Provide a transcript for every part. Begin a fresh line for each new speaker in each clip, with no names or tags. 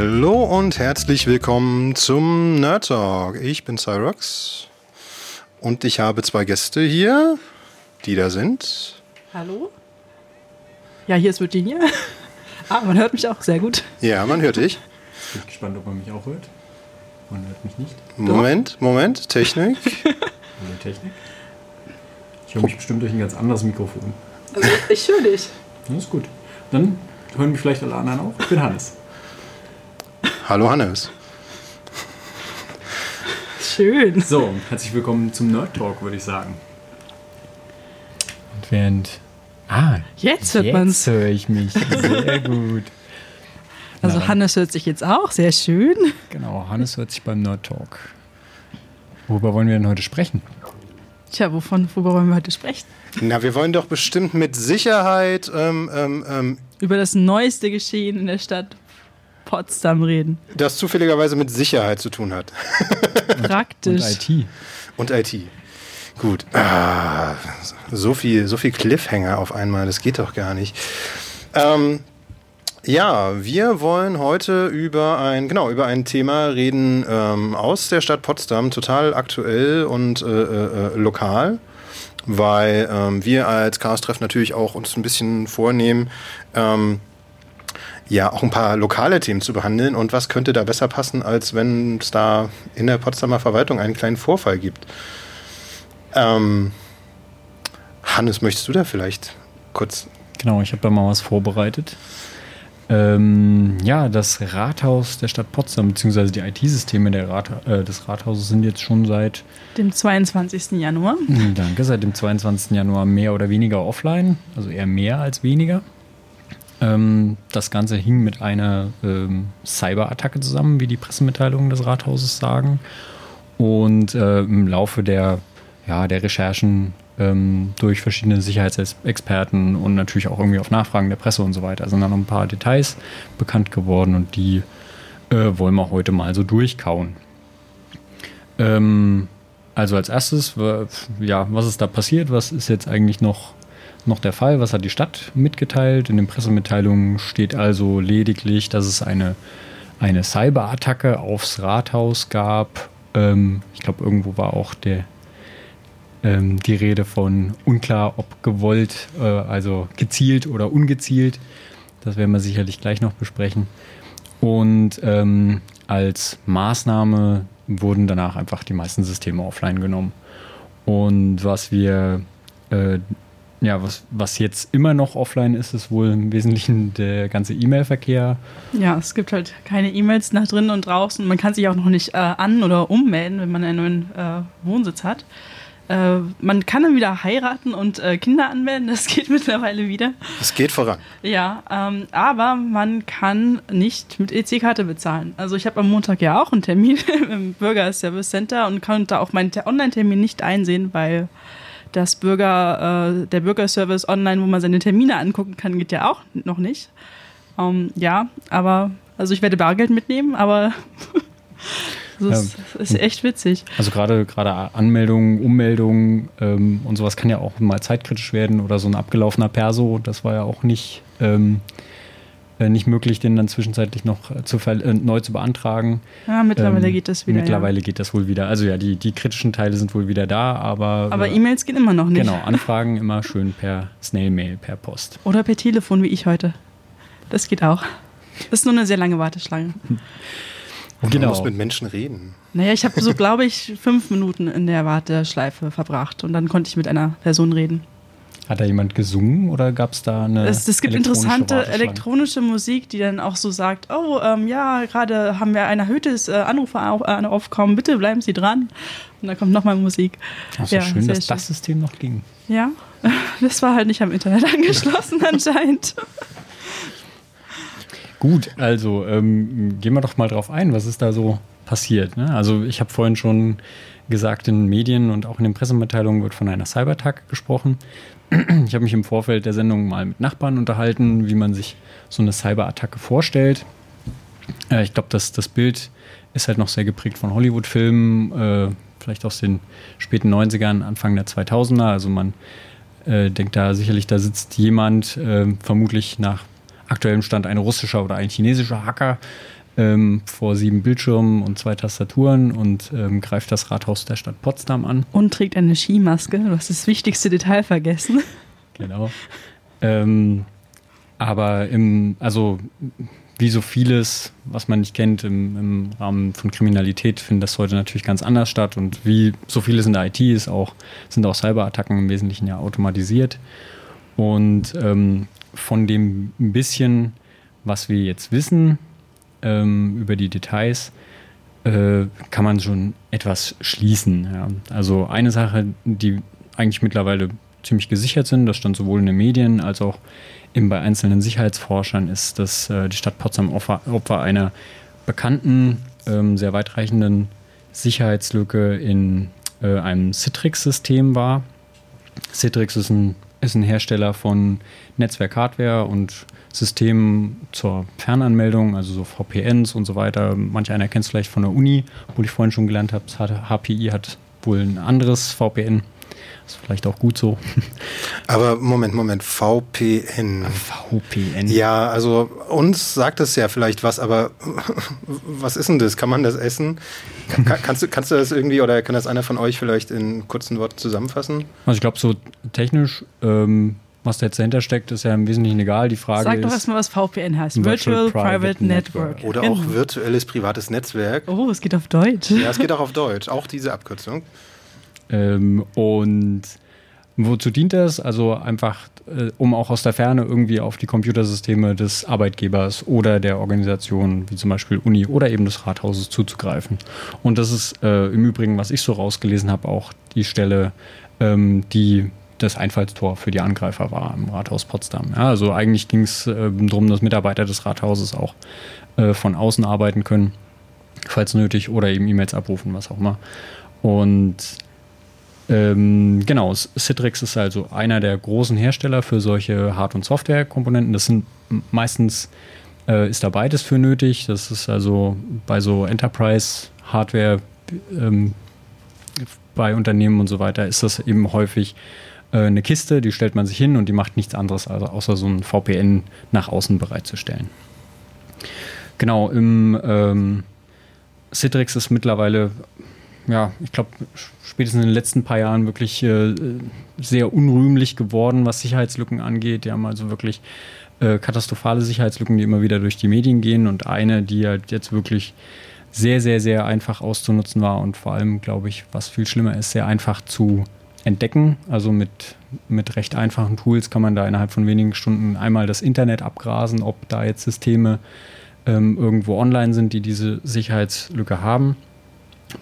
Hallo und herzlich willkommen zum Nerd Talk. Ich bin Cyrox und ich habe zwei Gäste hier, die da sind.
Hallo? Ja, hier ist Virginia. Ah, man hört mich auch sehr gut.
Ja, man hört dich.
Ich bin gespannt, ob man mich auch hört. Man hört mich nicht.
Moment, Moment, Technik.
Hallo Technik. Ich höre mich bestimmt durch ein ganz anderes Mikrofon.
Also, ich höre dich.
Das ist gut. Dann hören mich vielleicht alle anderen auch. Ich bin Hannes.
Hallo Hannes.
Schön.
So, herzlich willkommen zum Nerd Talk, würde ich sagen. Und während. Ah,
Jetzt hört man's.
höre ich mich. Sehr gut.
Also
Na,
Hannes hört sich jetzt auch sehr schön.
Genau, Hannes hört sich beim Nerd Talk. Worüber wollen wir denn heute sprechen?
Tja, wovon, worüber wollen wir heute sprechen?
Na, wir wollen doch bestimmt mit Sicherheit ähm, ähm, ähm,
Über das neueste Geschehen in der Stadt Potsdam reden.
das zufälligerweise mit Sicherheit zu tun hat.
Praktisch.
Und IT.
Und IT. Gut. Ah, so viel, so viel Cliffhanger auf einmal, das geht doch gar nicht. Ähm, ja, wir wollen heute über ein, genau, über ein Thema reden ähm, aus der Stadt Potsdam, total aktuell und äh, äh, äh, lokal, weil ähm, wir als Chaos-Treff natürlich auch uns ein bisschen vornehmen, ähm, ja, auch ein paar lokale Themen zu behandeln. Und was könnte da besser passen, als wenn es da in der Potsdamer Verwaltung einen kleinen Vorfall gibt? Ähm, Hannes, möchtest du da vielleicht kurz?
Genau, ich habe da mal was vorbereitet. Ähm, ja, das Rathaus der Stadt Potsdam, beziehungsweise die IT-Systeme der Rat, äh, des Rathauses sind jetzt schon seit,
Dem 22. Januar.
danke, seit dem 22. Januar mehr oder weniger offline, also eher mehr als weniger. Ähm, das Ganze hing mit einer ähm, Cyberattacke zusammen, wie die Pressemitteilungen des Rathauses sagen. Und äh, im Laufe der, ja, der Recherchen ähm, durch verschiedene Sicherheitsexperten und natürlich auch irgendwie auf Nachfragen der Presse und so weiter sind dann noch ein paar Details bekannt geworden und die äh, wollen wir heute mal so durchkauen. Ähm, also als erstes, ja, was ist da passiert? Was ist jetzt eigentlich noch, noch der Fall? Was hat die Stadt mitgeteilt? In den Pressemitteilungen steht also lediglich, dass es eine, eine Cyberattacke aufs Rathaus gab. Ähm, ich glaube, irgendwo war auch der, ähm, die Rede von unklar, ob gewollt, äh, also gezielt oder ungezielt. Das werden wir sicherlich gleich noch besprechen. Und ähm, als Maßnahme wurden danach einfach die meisten Systeme offline genommen. Und was wir, äh, ja, was, was jetzt immer noch offline ist, ist wohl im Wesentlichen der ganze E-Mail-Verkehr.
Ja, es gibt halt keine E-Mails nach drinnen und draußen. Man kann sich auch noch nicht äh, an- oder ummelden, wenn man einen neuen äh, Wohnsitz hat. Äh, man kann dann wieder heiraten und äh, Kinder anmelden. Das geht mittlerweile wieder.
Es geht voran.
Ja, ähm, aber man kann nicht mit EC-Karte bezahlen. Also ich habe am Montag ja auch einen Termin im Bürger Service Center und konnte auch meinen Te- Online-Termin nicht einsehen, weil das Bürger, äh, der Bürgerservice online, wo man seine Termine angucken kann, geht ja auch noch nicht. Ähm, ja, aber also ich werde Bargeld mitnehmen, aber das ist, ist echt witzig.
Also gerade gerade Anmeldungen, Ummeldungen ähm, und sowas kann ja auch mal zeitkritisch werden oder so ein abgelaufener Perso, das war ja auch nicht, ähm, äh, nicht möglich, den dann zwischenzeitlich noch äh, zu ver- äh, neu zu beantragen.
Ja, mittlerweile
Ähm,
geht das wieder.
Mittlerweile geht das wohl wieder. Also ja, die, die kritischen Teile sind wohl wieder da, aber,
Ja. Aber
äh,
E-Mails gehen immer noch nicht.
genau, Anfragen immer schön per Snail-Mail, per Post.
Oder per Telefon, wie ich heute. Das geht auch. Das ist nur eine sehr lange Warteschlange.
Man
Genau.
muss mit Menschen reden.
Naja, ich habe so, glaube ich, fünf Minuten in der Warteschleife verbracht und dann konnte ich mit einer Person reden.
Hat da jemand gesungen oder gab es da eine
Es, es gibt interessante elektronische Musik, die dann auch so sagt, oh, ähm, ja, gerade haben wir ein erhöhtes äh, Anruferaufkommen, bitte bleiben Sie dran. Und dann kommt nochmal Musik.
Ach, so
Ja,
schön, dass
schön.
das System noch ging.
Ja, das war halt nicht am Internet angeschlossen anscheinend.
Gut, also ähm, gehen wir doch mal drauf ein, was ist da so passiert. Ne? Also ich habe vorhin schon gesagt, in den Medien und auch in den Pressemitteilungen wird von einer Cyberattack gesprochen. Ich habe mich im Vorfeld der Sendung mal mit Nachbarn unterhalten, wie man sich so eine Cyberattacke vorstellt. Äh, ich glaube, das, das Bild ist halt noch sehr geprägt von Hollywood-Filmen, äh, vielleicht aus den späten 90ern, Anfang der 2000er. Also man äh, denkt da sicherlich, da sitzt jemand, äh, vermutlich nach aktuellem Stand ein russischer oder ein chinesischer Hacker, ähm, vor sieben Bildschirmen und zwei Tastaturen und ähm, greift das Rathaus der Stadt Potsdam an.
Und trägt eine Skimaske. Du hast das wichtigste Detail vergessen.
Genau. Ähm, aber im, also wie so vieles, was man nicht kennt im, im Rahmen von Kriminalität, findet das heute natürlich ganz anders statt. Und wie so vieles in der IT ist auch, sind auch Cyberattacken im Wesentlichen ja automatisiert. Und ähm, von dem bisschen, was wir jetzt wissen ähm, über die Details, äh, kann man schon etwas schließen. Ja. Also eine Sache, die eigentlich mittlerweile ziemlich gesichert sind, das stand sowohl in den Medien als auch eben bei einzelnen Sicherheitsforschern, ist, dass äh, die Stadt Potsdam Opfer, Opfer einer bekannten, ähm, sehr weitreichenden Sicherheitslücke in äh, einem Citrix-System war. Citrix ist ein, ist ein Hersteller von Netzwerk-Hardware und Systemen zur Fernanmeldung, also so VPNs und so weiter. Manch einer kennt es vielleicht von der Uni, wo ich vorhin schon gelernt habe, HPI hat wohl ein anderes VPN. Ist vielleicht auch gut so.
Aber Moment, Moment, VPN.
VPN.
Ja, also uns sagt das ja vielleicht was, aber was ist denn das? Kann man das essen? Kann, kannst, du, kannst du das irgendwie oder kann das einer von euch vielleicht in kurzen Worten zusammenfassen?
Also ich glaube, so technisch, ähm, was da jetzt dahinter steckt, ist ja im Wesentlichen egal. Die Frage
Sag doch erstmal, was VPN heißt. Virtual,
Virtual
Private,
Private
Network.
Network.
Oder auch virtuelles privates Netzwerk.
Oh, es geht auf Deutsch.
Ja, es geht auch auf Deutsch, auch diese Abkürzung.
Ähm, und wozu dient das? Also einfach, äh, um auch aus der Ferne irgendwie auf die Computersysteme des Arbeitgebers oder der Organisation, wie zum Beispiel Uni oder eben des Rathauses zuzugreifen. Und das ist äh, im Übrigen, was ich so rausgelesen habe, auch die Stelle, ähm, die das Einfallstor für die Angreifer war im Rathaus Potsdam. Ja, also eigentlich ging es äh, darum, dass Mitarbeiter des Rathauses auch äh, von außen arbeiten können, falls nötig, oder eben E-Mails abrufen, was auch immer. Und ähm, genau, Citrix ist also einer der großen Hersteller für solche Hard- und Software-Komponenten. Das sind meistens äh, ist da beides für nötig. Das ist also bei so Enterprise-Hardware ähm, bei Unternehmen und so weiter ist das eben häufig äh, eine Kiste, die stellt man sich hin und die macht nichts anderes, also außer so ein VPN nach außen bereitzustellen. Genau, im ähm, Citrix ist mittlerweile ja, ich glaube, spätestens in den letzten paar Jahren wirklich äh, sehr unrühmlich geworden, was Sicherheitslücken angeht. Die haben also wirklich äh, katastrophale Sicherheitslücken, die immer wieder durch die Medien gehen und eine, die halt jetzt wirklich sehr, sehr, sehr einfach auszunutzen war und vor allem, glaube ich, was viel schlimmer ist, sehr einfach zu entdecken. Also mit, mit recht einfachen Tools kann man da innerhalb von wenigen Stunden einmal das Internet abgrasen, ob da jetzt Systeme ähm, irgendwo online sind, die diese Sicherheitslücke haben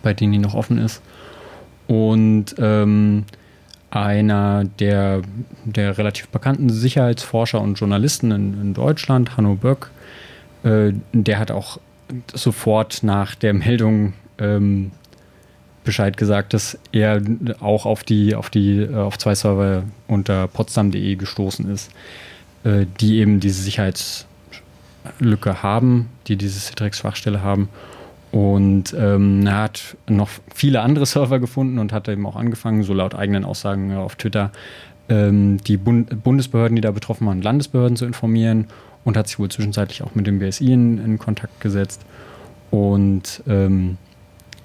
bei denen die noch offen ist. Und ähm, einer der, der relativ bekannten Sicherheitsforscher und Journalisten in, in Deutschland, Hanno Böck, äh, der hat auch sofort nach der Meldung ähm, Bescheid gesagt, dass er auch auf die, auf die, äh, auf zwei Server unter potsdam.de gestoßen ist, äh, die eben diese Sicherheitslücke haben, die diese Citrix-Schwachstelle haben und ähm, er hat noch viele andere Server gefunden und hat eben auch angefangen, so laut eigenen Aussagen auf Twitter, ähm, die Bund Bundesbehörden, die da betroffen waren, Landesbehörden zu informieren und hat sich wohl zwischenzeitlich auch mit dem BSI in, in Kontakt gesetzt. Und ähm,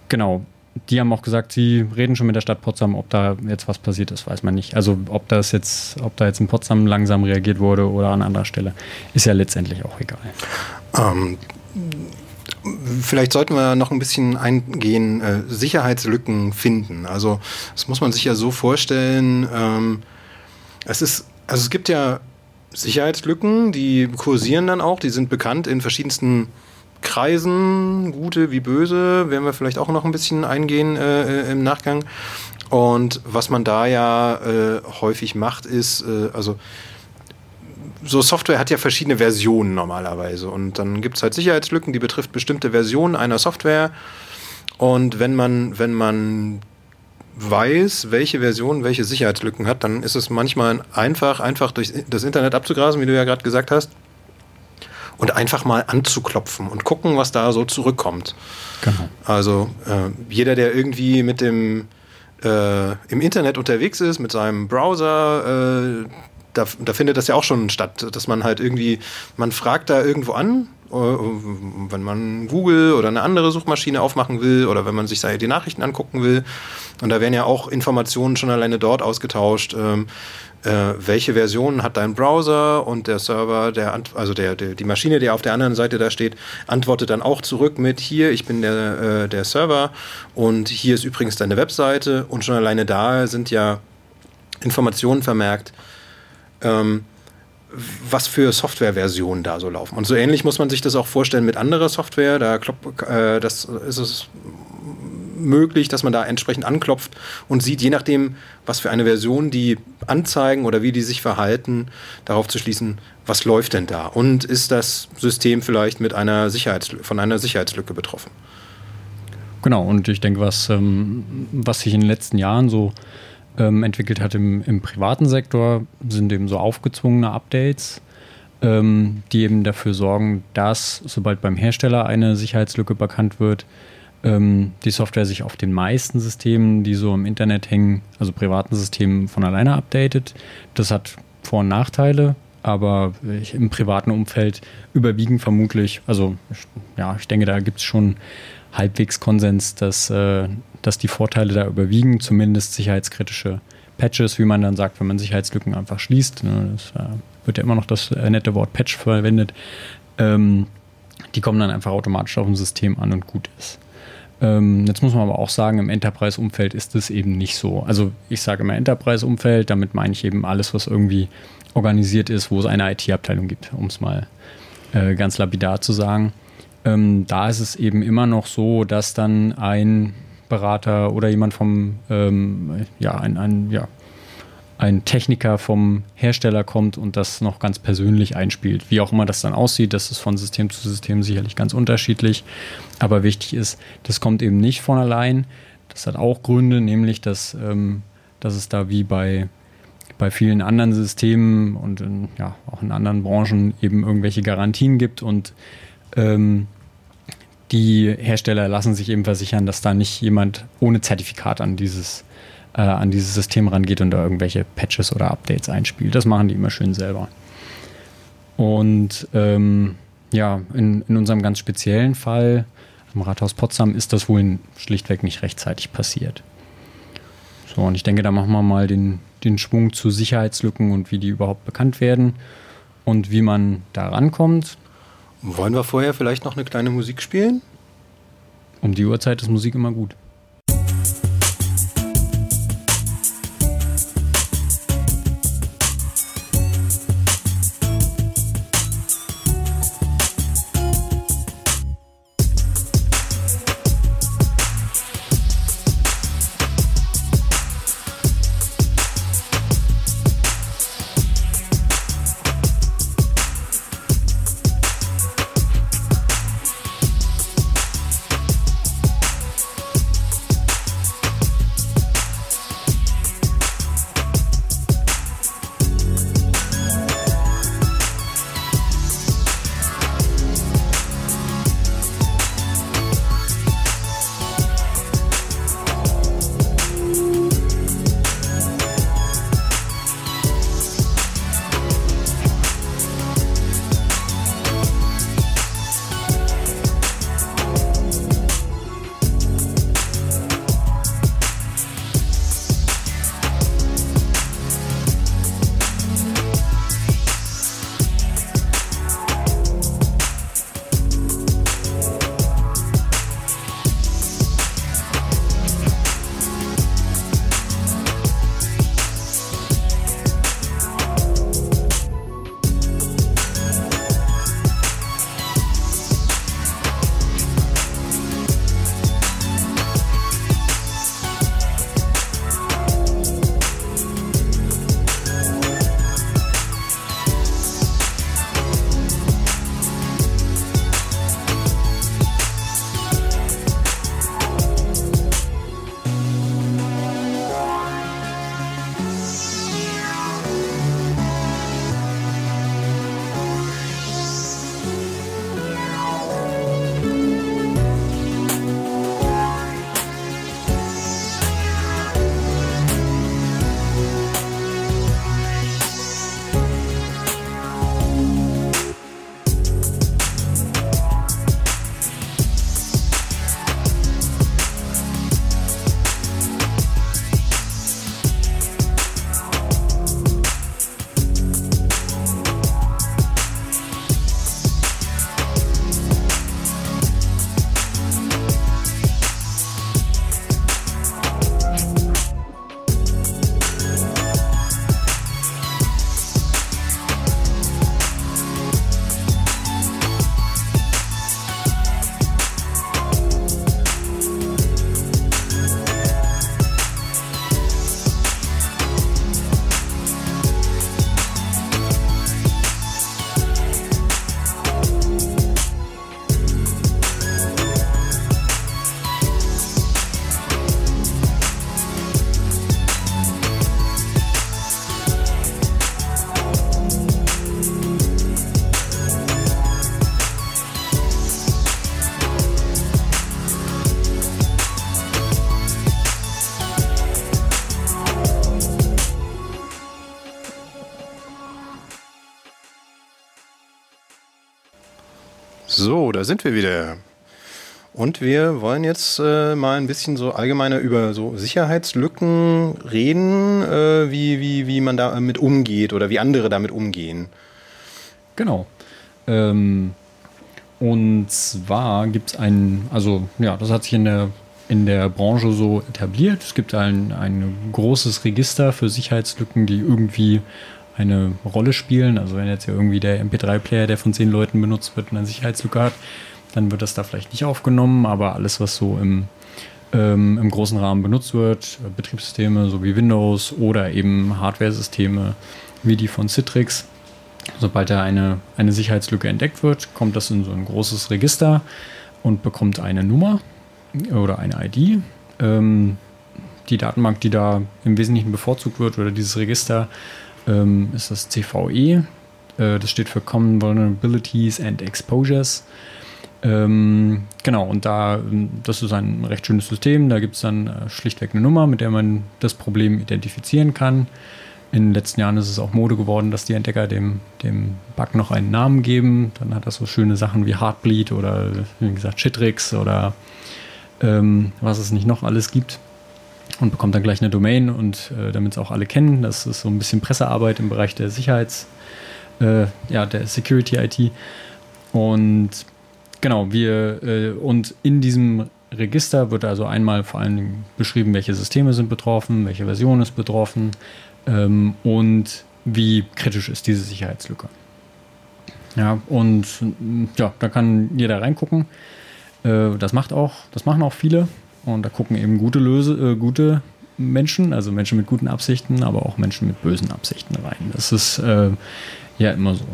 genau, die haben auch gesagt, sie reden schon mit der Stadt Potsdam, ob da jetzt was passiert ist, weiß man nicht. Also ob das jetzt, ob da jetzt in Potsdam langsam reagiert wurde oder an anderer Stelle, ist ja letztendlich auch egal.
Ähm, Vielleicht sollten wir noch ein bisschen eingehen, äh, Sicherheitslücken finden. Also das muss man sich ja so vorstellen. Ähm, es ist, also es gibt ja Sicherheitslücken, die kursieren dann auch, die sind bekannt in verschiedensten Kreisen, gute wie böse, werden wir vielleicht auch noch ein bisschen eingehen äh, äh im Nachgang. Und was man da ja äh, häufig macht, ist, äh, also so Software hat ja verschiedene Versionen normalerweise. Und dann gibt es halt Sicherheitslücken, die betrifft bestimmte Versionen einer Software. Und wenn man, wenn man weiß, welche Version welche Sicherheitslücken hat, dann ist es manchmal einfach, einfach durch das Internet abzugrasen, wie du ja gerade gesagt hast. Und einfach mal anzuklopfen und gucken, was da so zurückkommt. Genau. Also äh, jeder, der irgendwie mit dem äh, im Internet unterwegs ist, mit seinem Browser, äh, da, da findet das ja auch schon statt, dass man halt irgendwie, man fragt da irgendwo an äh, wenn man Google oder eine andere Suchmaschine aufmachen will oder wenn man sich die Nachrichten angucken will. Und da werden ja auch Informationen schon alleine dort ausgetauscht. Ähm, äh, welche Version hat dein Browser und der Server, der, also der, der, die Maschine, die auf der anderen Seite da steht, antwortet dann auch zurück mit hier, ich bin der, äh, der Server und hier ist übrigens deine Webseite und schon alleine da sind ja Informationen vermerkt, ähm, was für Softwareversionen da so laufen. Und so ähnlich muss man sich das auch vorstellen mit anderer Software. Da äh, das ist es möglich, dass man da entsprechend anklopft und sieht, je nachdem, was für eine Version die anzeigen oder wie die sich verhalten, darauf zu schließen, was läuft denn da? Und ist das System vielleicht mit einer von einer Sicherheitslücke betroffen?
Genau, und ich denke, was, ähm, was sich in den letzten Jahren so ähm, entwickelt hat im, im, privaten Sektor, sind eben so aufgezwungene Updates, ähm, die eben dafür sorgen, dass sobald beim Hersteller eine Sicherheitslücke bekannt wird, ähm, die Software sich auf den meisten Systemen, die so im Internet hängen, also privaten Systemen, von alleine updatet. Das hat Vor- und Nachteile, aber im privaten Umfeld überwiegen vermutlich, also ja, ich denke, da gibt es schon halbwegs Konsens, dass, äh, dass die Vorteile da überwiegen, zumindest sicherheitskritische Patches, wie man dann sagt, wenn man Sicherheitslücken einfach schließt. Ne, das äh, wird ja immer noch das äh, nette Wort Patch verwendet. Ähm, die kommen dann einfach automatisch auf dem System an und gut ist. Ähm, jetzt muss man aber auch sagen, im Enterprise-Umfeld ist es eben nicht so. Also ich sage immer Enterprise-Umfeld, damit meine ich eben alles, was irgendwie organisiert ist, wo es eine IT-Abteilung gibt, um es mal äh, ganz lapidar zu sagen. Ähm, da ist es eben immer noch so, dass dann ein Berater oder jemand vom, ähm, ja, ein, ein, ja, ein Techniker vom Hersteller kommt und das noch ganz persönlich einspielt. Wie auch immer das dann aussieht, das ist von System zu System sicherlich ganz unterschiedlich. Aber wichtig ist, das kommt eben nicht von allein. Das hat auch Gründe, nämlich dass, ähm, dass es da wie bei, bei vielen anderen Systemen und in, ja, auch in anderen Branchen eben irgendwelche Garantien gibt und ähm, die Hersteller lassen sich eben versichern, dass da nicht jemand ohne Zertifikat an dieses äh, an dieses System rangeht und da irgendwelche Patches oder Updates einspielt. Das machen die immer schön selber. Und ähm, ja, in, in unserem ganz speziellen Fall im Rathaus Potsdam ist das wohl schlichtweg nicht rechtzeitig passiert. So, und ich denke, da machen wir mal den, den Schwung zu Sicherheitslücken und wie die überhaupt bekannt werden und wie man da rankommt.
Wollen wir vorher vielleicht noch eine kleine Musik spielen?
Um die Uhrzeit ist Musik immer gut.
So, da sind wir wieder. Und wir wollen jetzt äh, mal ein bisschen so allgemeiner über so Sicherheitslücken reden, äh, wie, wie, wie man damit umgeht oder wie andere damit umgehen.
Genau. Ähm, und zwar gibt es einen, also ja, das hat sich in der, in der Branche so etabliert. Es gibt ein, ein großes Register für Sicherheitslücken, die irgendwie eine Rolle spielen. Also wenn jetzt ja irgendwie der MP3-Player, der von zehn Leuten benutzt wird, eine Sicherheitslücke hat, dann wird das da vielleicht nicht aufgenommen, aber alles, was so im, ähm, im großen Rahmen benutzt wird, Betriebssysteme so wie Windows oder eben Hardware-Systeme wie die von Citrix, sobald da eine, eine Sicherheitslücke entdeckt wird, kommt das in so ein großes Register und bekommt eine Nummer oder eine ID. Ähm, die Datenbank, die da im Wesentlichen bevorzugt wird oder dieses Register, ähm, ist das CVE. Äh, das steht für Common Vulnerabilities and Exposures. Ähm, genau, und da, das ist ein recht schönes System. Da gibt es dann äh, schlichtweg eine Nummer, mit der man das Problem identifizieren kann. In den letzten Jahren ist es auch Mode geworden, dass die Entdecker dem, dem Bug noch einen Namen geben. Dann hat das so schöne Sachen wie Heartbleed oder, wie gesagt, Shitrix oder ähm, was es nicht noch alles gibt und bekommt dann gleich eine Domain und äh, damit es auch alle kennen. Das ist so ein bisschen Pressearbeit im Bereich der Sicherheits, äh, ja, der Security IT. Und genau, wir äh, und in diesem Register wird also einmal vor allen Dingen beschrieben, welche Systeme sind betroffen, welche Version ist betroffen ähm, und wie kritisch ist diese Sicherheitslücke. Ja, und ja, da kann jeder reingucken. Äh, das macht auch, das machen auch viele. Und da gucken eben gute, Löse, äh, gute Menschen, also Menschen mit guten Absichten, aber auch Menschen mit bösen Absichten rein. Das ist äh, ja immer so.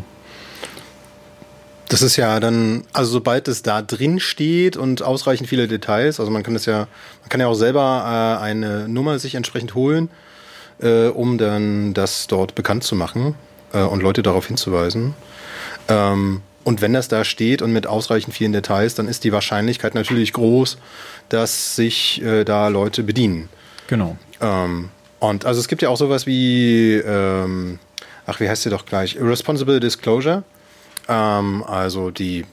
Das ist ja dann, also sobald es da drin steht und ausreichend viele Details, also man kann es ja, man kann ja auch selber äh, eine Nummer sich entsprechend holen, äh, um dann das dort bekannt zu machen äh, und Leute darauf hinzuweisen. Ähm, und wenn das da steht und mit ausreichend vielen Details, dann ist die Wahrscheinlichkeit natürlich groß, dass sich äh, da Leute bedienen.
Genau.
Ähm, und also es gibt ja auch sowas wie, ähm, ach, wie heißt sie doch gleich? Responsible Disclosure. Ähm, also die,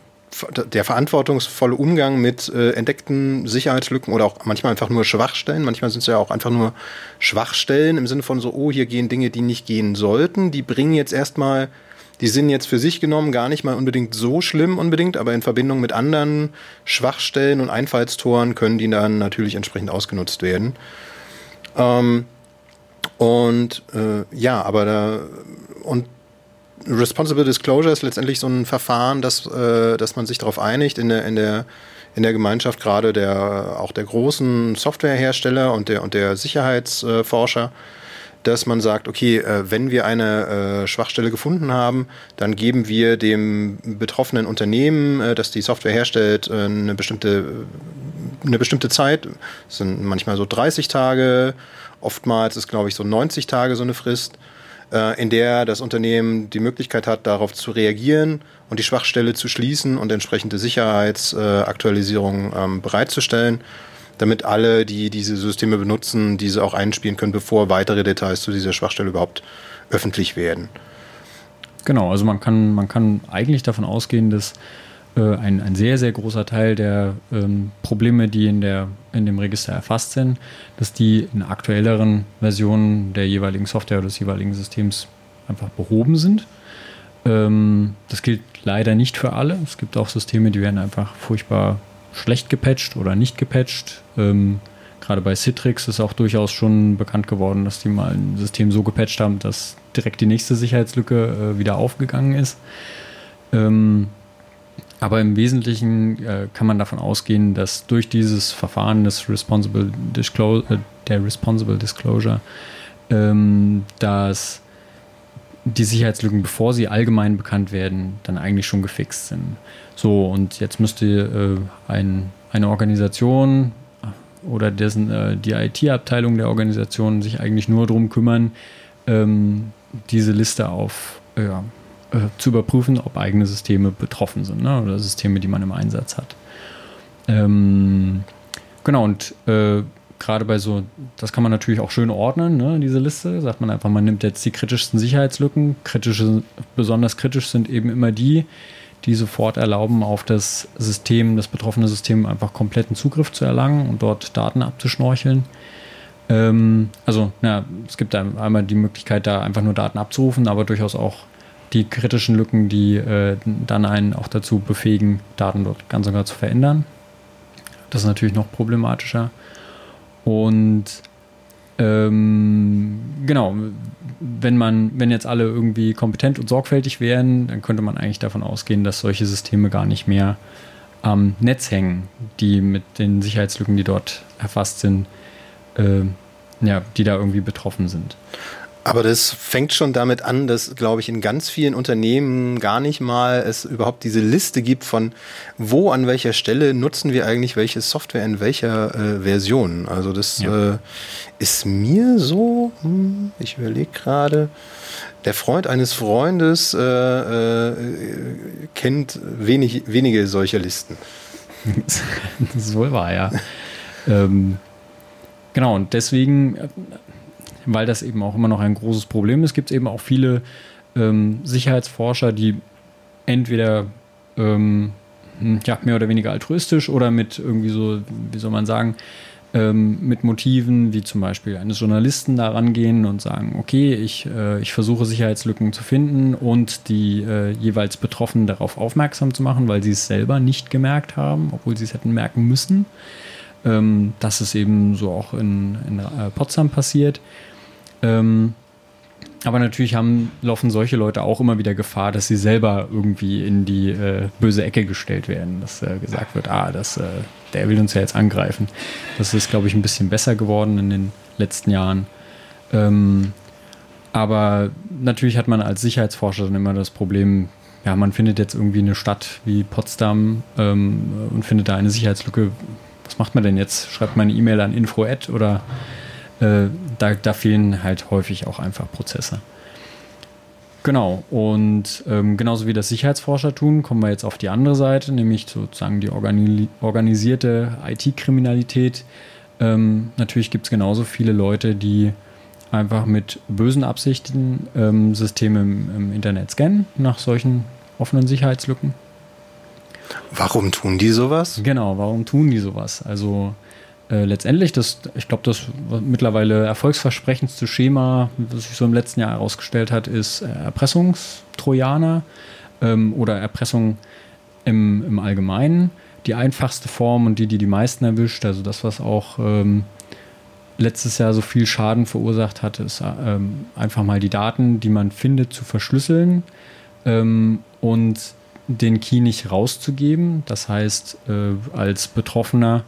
der verantwortungsvolle Umgang mit äh, entdeckten Sicherheitslücken oder auch manchmal einfach nur Schwachstellen. Manchmal sind es ja auch einfach nur Schwachstellen im Sinne von so, oh, hier gehen Dinge, die nicht gehen sollten. Die bringen jetzt erstmal die sind jetzt für sich genommen gar nicht mal unbedingt so schlimm unbedingt, aber in Verbindung mit anderen Schwachstellen und Einfallstoren können die dann natürlich entsprechend ausgenutzt werden. Ähm, und äh, ja, aber da und Responsible Disclosure ist letztendlich so ein Verfahren, dass, äh, dass man sich darauf einigt in der, in der in der Gemeinschaft gerade der auch der großen Softwarehersteller und der und der Sicherheitsforscher, dass man sagt, okay, äh, wenn wir eine äh, Schwachstelle gefunden haben, dann geben wir dem betroffenen Unternehmen, äh, das die Software herstellt, eine bestimmte, eine bestimmte Zeit. Das sind manchmal so 30 Tage, oftmals ist, glaube ich, so 90 Tage so eine Frist, in der das Unternehmen die Möglichkeit hat, darauf zu reagieren und die Schwachstelle zu schließen und entsprechende Sicherheitsaktualisierungen ähm, bereitzustellen damit alle, die diese Systeme benutzen, diese auch einspielen können, bevor weitere Details zu dieser Schwachstelle überhaupt öffentlich werden.
Genau, also man kann, man kann eigentlich davon ausgehen, dass äh, ein, ein sehr, sehr großer Teil der ähm, Probleme, die in, der, in dem Register erfasst sind, dass die in aktuelleren Versionen der jeweiligen Software oder des jeweiligen Systems einfach behoben sind. Ähm, das gilt leider nicht für alle. Es gibt auch Systeme, die werden einfach furchtbar schlecht gepatcht oder nicht gepatcht. Ähm, Gerade bei Citrix ist auch durchaus schon bekannt geworden, dass die mal ein System so gepatcht haben, dass direkt die nächste Sicherheitslücke äh, wieder aufgegangen ist. Ähm, aber im Wesentlichen äh, kann man davon ausgehen, dass durch dieses Verfahren des Responsible Disclosure, äh, der Responsible Disclosure, ähm, dass die Sicherheitslücken, bevor sie allgemein bekannt werden, dann eigentlich schon gefixt sind. So, und jetzt müsste äh, ein, eine Organisation oder dessen, äh, die IT-Abteilung der Organisation sich eigentlich nur darum kümmern, ähm, diese Liste auf äh, zu überprüfen, ob eigene Systeme betroffen sind ne? oder Systeme, die man im Einsatz hat. Ähm, genau, und äh, gerade bei so, das kann man natürlich auch schön ordnen, ne, diese Liste. Sagt man einfach, man nimmt jetzt die kritischsten Sicherheitslücken. Kritische, besonders kritisch sind eben immer die, die sofort erlauben, auf das System, das betroffene System einfach kompletten Zugriff zu erlangen und dort Daten abzuschnorcheln. Ähm, also, na, es gibt einmal die Möglichkeit, da einfach nur Daten abzurufen, aber durchaus auch die kritischen Lücken, die äh, dann einen auch dazu befähigen, Daten dort ganz sogar zu verändern. Das ist natürlich noch problematischer. Und ähm, genau, wenn man, wenn jetzt alle irgendwie kompetent und sorgfältig wären, dann könnte man eigentlich davon ausgehen, dass solche Systeme gar nicht mehr am Netz hängen, die mit den Sicherheitslücken, die dort erfasst sind, äh, ja, die da irgendwie betroffen sind.
Aber das fängt schon damit an, dass, glaube ich, in ganz vielen Unternehmen gar nicht mal es überhaupt diese Liste gibt von, wo an welcher Stelle nutzen wir eigentlich welche Software in welcher äh, Version. Also das ja. äh, ist mir so, hm, ich überlege gerade, der Freund eines Freundes äh, äh kennt wenig, wenige solcher Listen.
das ist wohl wahr, ja. ähm, genau, und deswegen weil das eben auch immer noch ein großes Problem ist, gibt es eben auch viele ähm, Sicherheitsforscher, die entweder ähm, hm, ja, mehr oder weniger altruistisch oder mit irgendwie so, wie soll man sagen, ähm, mit Motiven wie zum Beispiel eines Journalisten da rangehen und sagen, okay, ich, äh, ich versuche Sicherheitslücken zu finden und die äh, jeweils Betroffenen darauf aufmerksam zu machen, weil sie es selber nicht gemerkt haben, obwohl sie es hätten merken müssen. Ähm, das ist eben so auch in, in äh, Potsdam passiert. Ähm, aber natürlich haben, laufen solche Leute auch immer wieder Gefahr, dass sie selber irgendwie in die äh, böse Ecke gestellt werden. Dass äh, gesagt wird, ah, das, äh, der will uns ja jetzt angreifen. Das ist, glaube ich, ein bisschen besser geworden in den letzten Jahren. Ähm, aber natürlich hat man als Sicherheitsforscher dann immer das Problem, ja, man findet jetzt irgendwie eine Stadt wie Potsdam ähm, und findet da eine Sicherheitslücke. Was macht man denn jetzt? Schreibt man eine E-Mail an info@ oder äh, da, da fehlen halt häufig auch einfach Prozesse. Genau, und ähm, genauso wie das Sicherheitsforscher tun, kommen wir jetzt auf die andere Seite, nämlich sozusagen die organi organisierte IT-Kriminalität. Ähm, natürlich gibt es genauso viele Leute, die einfach mit bösen Absichten ähm, Systeme im, im, Internet scannen nach solchen offenen Sicherheitslücken.
Warum tun die sowas?
Genau, warum tun die sowas? Also äh, letztendlich, das, ich glaube, das mittlerweile erfolgsversprechendste Schema, das sich so im letzten Jahr herausgestellt hat, ist äh, Erpressungstrojaner ähm, oder Erpressung im, im Allgemeinen. Die einfachste Form und die, die die meisten erwischt, also das, was auch ähm, letztes Jahr so viel Schaden verursacht hat, ist ähm, einfach mal die Daten, die man findet, zu verschlüsseln ähm, und den Key nicht rauszugeben. Das heißt, äh, als Betroffener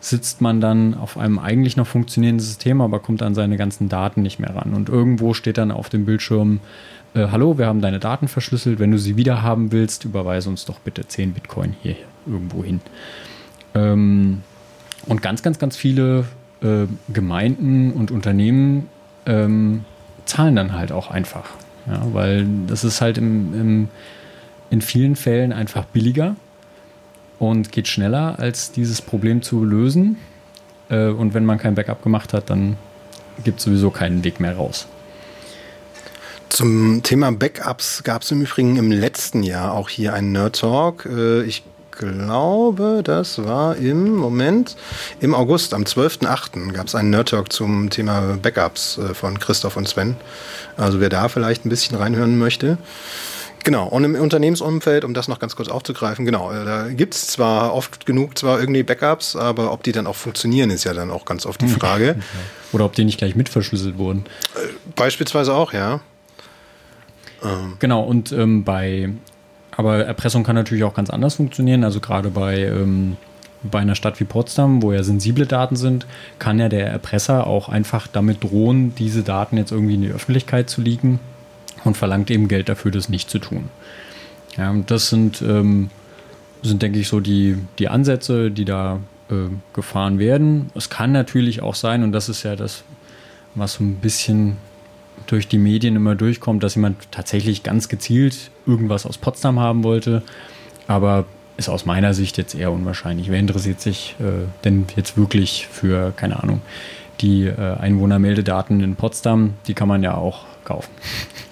sitzt man dann auf einem eigentlich noch funktionierenden System, aber kommt an seine ganzen Daten nicht mehr ran. Und irgendwo steht dann auf dem Bildschirm, äh, hallo, wir haben deine Daten verschlüsselt, wenn du sie wieder haben willst, überweise uns doch bitte 10 Bitcoin hier irgendwo hin. Ähm, und ganz, ganz, ganz viele äh, Gemeinden und Unternehmen ähm, zahlen dann halt auch einfach. Ja, weil das ist halt im, im, in vielen Fällen einfach billiger und geht schneller, als dieses Problem zu lösen. Äh, und wenn man kein Backup gemacht hat, dann gibt es sowieso keinen Weg mehr raus.
Zum Thema Backups gab es im Übrigen im letzten Jahr auch hier einen Nerd Talk. Äh, ich glaube, das war im Moment, im August, am 12.08. gab es einen Nerd Talk zum Thema Backups äh, von Christoph und Sven. Also wer da vielleicht ein bisschen reinhören möchte. Genau, und im Unternehmensumfeld, um das noch ganz kurz aufzugreifen, genau, äh, da gibt es zwar oft genug zwar irgendwie Backups, aber ob die dann auch funktionieren, ist ja dann auch ganz oft die hm. Frage.
Oder ob die nicht gleich mit verschlüsselt wurden.
Äh, beispielsweise auch, ja.
Ähm. Genau, und ähm, bei, aber Erpressung kann natürlich auch ganz anders funktionieren, also gerade bei, ähm, bei einer Stadt wie Potsdam, wo ja sensible Daten sind, kann ja der Erpresser auch einfach damit drohen, diese Daten jetzt irgendwie in die Öffentlichkeit zu liegen und verlangt eben Geld dafür, das nicht zu tun. Ja, das sind, ähm, sind, denke ich, so die, die Ansätze, die da äh, gefahren werden. Es kann natürlich auch sein, und das ist ja das, was so ein bisschen durch die Medien immer durchkommt, dass jemand tatsächlich ganz gezielt irgendwas aus Potsdam haben wollte. Aber ist aus meiner Sicht jetzt eher unwahrscheinlich. Wer interessiert sich äh, denn jetzt wirklich für, keine Ahnung, die äh, Einwohnermeldedaten in Potsdam? Die kann man ja auch kaufen.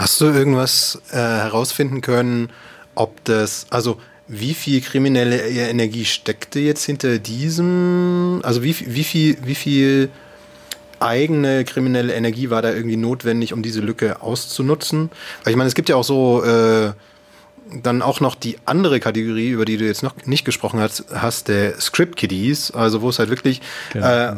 Hast du irgendwas äh, herausfinden können, ob das, also wie viel kriminelle Energie steckte jetzt hinter diesem, also wie, wie viel, wie viel eigene kriminelle Energie war da irgendwie notwendig, um diese Lücke auszunutzen? Weil ich meine, es gibt ja auch so äh, dann auch noch die andere Kategorie, über die du jetzt noch nicht gesprochen hast, hast der Script Kiddies, also wo es halt wirklich genau. äh,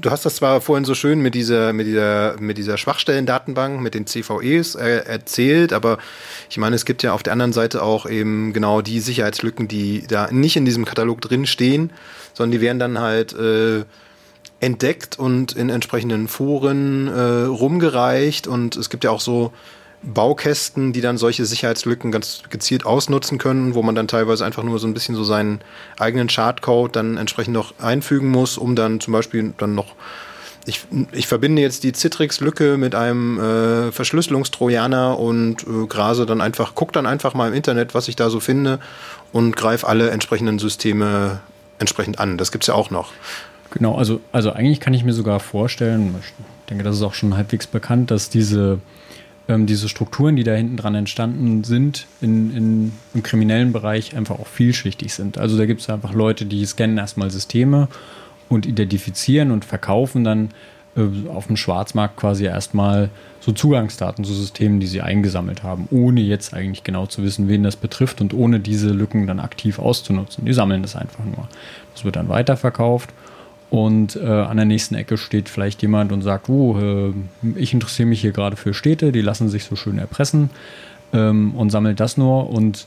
du hast das zwar vorhin so schön mit dieser, mit dieser, mit dieser Schwachstellen-Datenbank, mit den CVEs äh, erzählt, aber ich meine, es gibt ja auf der anderen Seite auch eben genau die Sicherheitslücken, die da nicht in diesem Katalog drin stehen, sondern die werden dann halt äh, entdeckt und in entsprechenden Foren äh, rumgereicht. Und es gibt ja auch so Baukästen, die dann solche Sicherheitslücken ganz gezielt ausnutzen können, wo man dann teilweise einfach nur so ein bisschen so seinen eigenen Chartcode dann entsprechend noch einfügen muss, um dann zum Beispiel dann noch ich, ich verbinde jetzt die Citrix-Lücke mit einem äh, Verschlüsselungstrojaner und äh, grase dann einfach, guck dann einfach mal im Internet, was ich da so finde und greife alle entsprechenden Systeme entsprechend an. Das gibt es ja auch noch.
Genau, also, also eigentlich kann ich mir sogar vorstellen, ich denke, das ist auch schon halbwegs bekannt, dass diese ähm, diese Strukturen, die da hinten dran entstanden sind, in, in, im kriminellen Bereich einfach auch vielschichtig sind. Also da gibt es einfach Leute, die scannen erstmal Systeme und identifizieren und verkaufen dann äh, auf dem Schwarzmarkt quasi erstmal so Zugangsdaten zu Systemen, die sie eingesammelt haben, ohne jetzt eigentlich genau zu wissen, wen das betrifft und ohne diese Lücken dann aktiv auszunutzen. Die sammeln das einfach nur. Das wird dann weiterverkauft und äh, an der nächsten Ecke steht vielleicht jemand und sagt, oh, äh, ich interessiere mich hier gerade für Städte, die lassen sich so schön erpressen ähm, und sammelt das nur und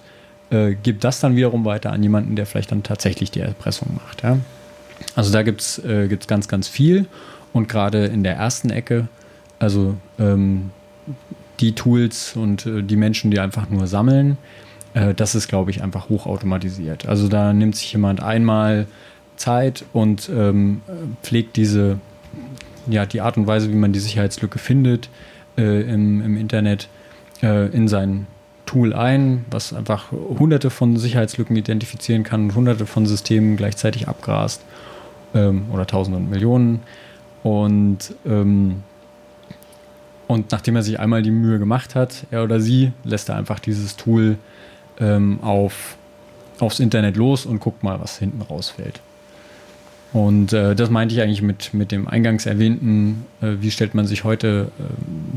äh, gibt das dann wiederum weiter an jemanden, der vielleicht dann tatsächlich die Erpressung macht. Ja? Also da gibt es äh, ganz, ganz viel und gerade in der ersten Ecke, also ähm, die Tools und äh, die Menschen, die einfach nur sammeln, äh, das ist, glaube ich, einfach hochautomatisiert. Also da nimmt sich jemand einmal Zeit und ähm, pflegt diese, ja, die Art und Weise, wie man die Sicherheitslücke findet äh, im, im Internet äh, in sein Tool ein, was einfach hunderte von Sicherheitslücken identifizieren kann und hunderte von Systemen gleichzeitig abgrast ähm, oder tausende und Millionen. Und, ähm, und nachdem er sich einmal die Mühe gemacht hat, er oder sie, lässt er einfach dieses Tool ähm, auf, aufs Internet los und guckt mal, was hinten rausfällt. Und äh, das meinte ich eigentlich mit, mit dem eingangs erwähnten, äh, wie stellt man sich heute äh,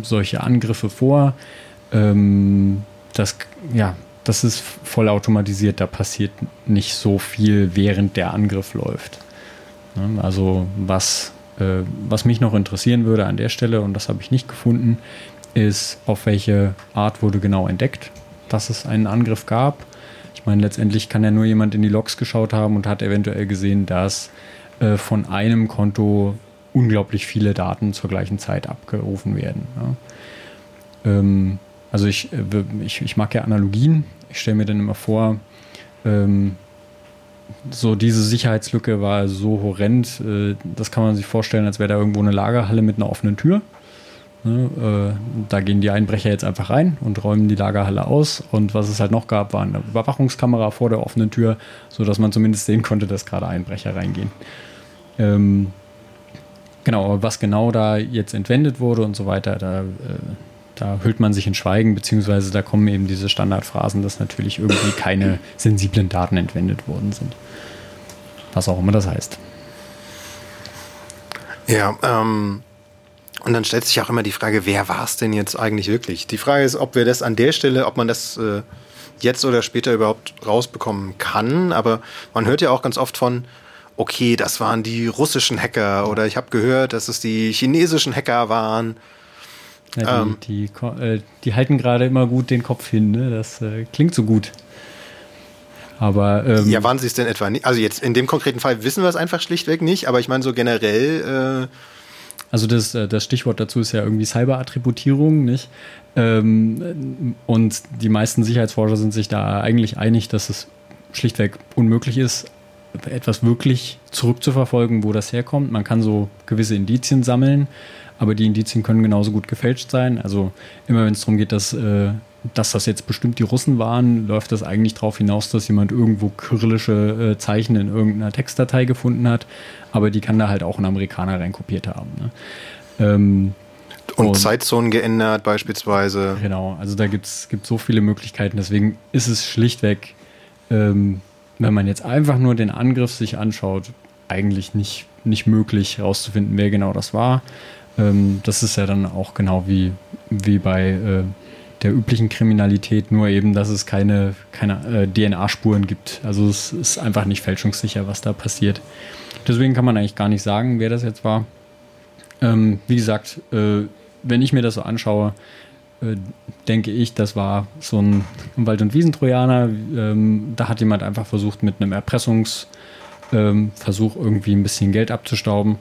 solche Angriffe vor. Ähm, das, ja, das ist voll automatisiert, da passiert nicht so viel, während der Angriff läuft. Ne? Also was, äh, was mich noch interessieren würde an der Stelle, und das habe ich nicht gefunden, ist, auf welche Art wurde genau entdeckt, dass es einen Angriff gab. Ich meine, letztendlich kann ja nur jemand in die Logs geschaut haben und hat eventuell gesehen, dass äh, von einem Konto unglaublich viele Daten zur gleichen Zeit abgerufen werden. Ja. Ähm, also ich, äh, ich, ich, mag ja Analogien. Ich stelle mir dann immer vor, ähm, so diese Sicherheitslücke war so horrend, äh, das kann man sich vorstellen, als wäre da irgendwo eine Lagerhalle mit einer offenen Tür. Ne, äh, da gehen die Einbrecher jetzt einfach rein und räumen die Lagerhalle aus. Und was es halt noch gab, war eine Überwachungskamera vor der offenen Tür, sodass man zumindest sehen konnte, dass gerade Einbrecher reingehen. Ähm, genau, was genau da jetzt entwendet wurde und so weiter, da, äh, da hüllt man sich in Schweigen, beziehungsweise da kommen eben diese Standardphrasen, dass natürlich irgendwie keine sensiblen Daten entwendet worden sind. Was auch immer das heißt.
Ja, ähm, und dann stellt sich auch immer die Frage, wer war es denn jetzt eigentlich wirklich? Die Frage ist, ob wir das an der Stelle, ob man das äh, jetzt oder später überhaupt rausbekommen kann. Aber man hört ja auch ganz oft von, okay, das waren die russischen Hacker oder ich habe gehört, dass es die chinesischen Hacker waren.
Ja, ähm, die, die, äh, die, halten gerade immer gut den Kopf hin, ne? das äh, klingt so gut. Aber ähm,
ja, waren sie es denn etwa nicht? Also jetzt in dem konkreten Fall wissen wir es einfach schlichtweg nicht, aber ich meine so generell. Äh
also das, äh, das Stichwort dazu ist ja irgendwie Cyberattributierung, nicht? Ähm, und die meisten Sicherheitsforscher sind sich da eigentlich einig, dass es schlichtweg unmöglich ist, etwas wirklich zurückzuverfolgen, wo das herkommt. Man kann so gewisse Indizien sammeln, aber die Indizien können genauso gut gefälscht sein. Also immer wenn es darum geht, dass, äh, dass das jetzt bestimmt die Russen waren, läuft das eigentlich darauf hinaus, dass jemand irgendwo kyrillische äh, Zeichen in irgendeiner Textdatei gefunden hat, aber die kann da halt auch ein Amerikaner reinkopiert haben. Ne? Ähm,
Und, und Zeitzonen geändert beispielsweise.
Genau, also da gibt es so viele Möglichkeiten. Deswegen ist es schlichtweg, ähm, wenn man jetzt einfach nur den Angriff sich anschaut, eigentlich nicht, nicht möglich herauszufinden, wer genau das war. Ähm, das ist ja dann auch genau wie, wie bei äh, der üblichen Kriminalität, nur eben, dass es keine, keine äh, DNA-Spuren gibt. Also es ist einfach nicht fälschungssicher, was da passiert. Deswegen kann man eigentlich gar nicht sagen, wer das jetzt war. Ähm, wie gesagt, äh, wenn ich mir das so anschaue, äh, denke ich, das war so ein Wald- und Wiesentrojaner. Ähm, da hat jemand einfach versucht, mit einem Erpressungsversuch ähm, irgendwie ein bisschen Geld abzustauben.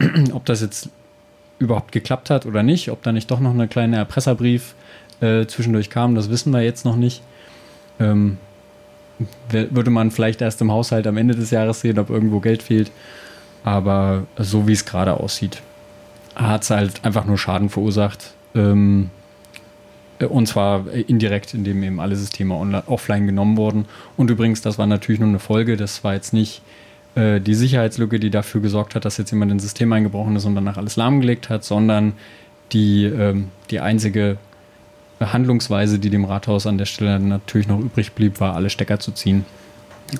Ob das jetzt überhaupt geklappt hat oder nicht, ob da nicht doch noch ein kleiner Erpresserbrief äh, zwischendurch kam, das wissen wir jetzt noch nicht. Ähm, würde man vielleicht erst im Haushalt am Ende des Jahres sehen, ob irgendwo Geld fehlt. Aber so wie es gerade aussieht, hat es halt einfach nur Schaden verursacht. Ähm, und zwar indirekt, indem eben alle Systeme online, offline genommen wurden. Und übrigens, das war natürlich nur eine Folge. Das war jetzt nicht äh, die Sicherheitslücke, die dafür gesorgt hat, dass jetzt jemand ins System eingebrochen ist und danach alles lahmgelegt hat, sondern die, ähm, die einzige Handlungsweise, die dem Rathaus an der Stelle natürlich noch übrig blieb, war, alle Stecker zu ziehen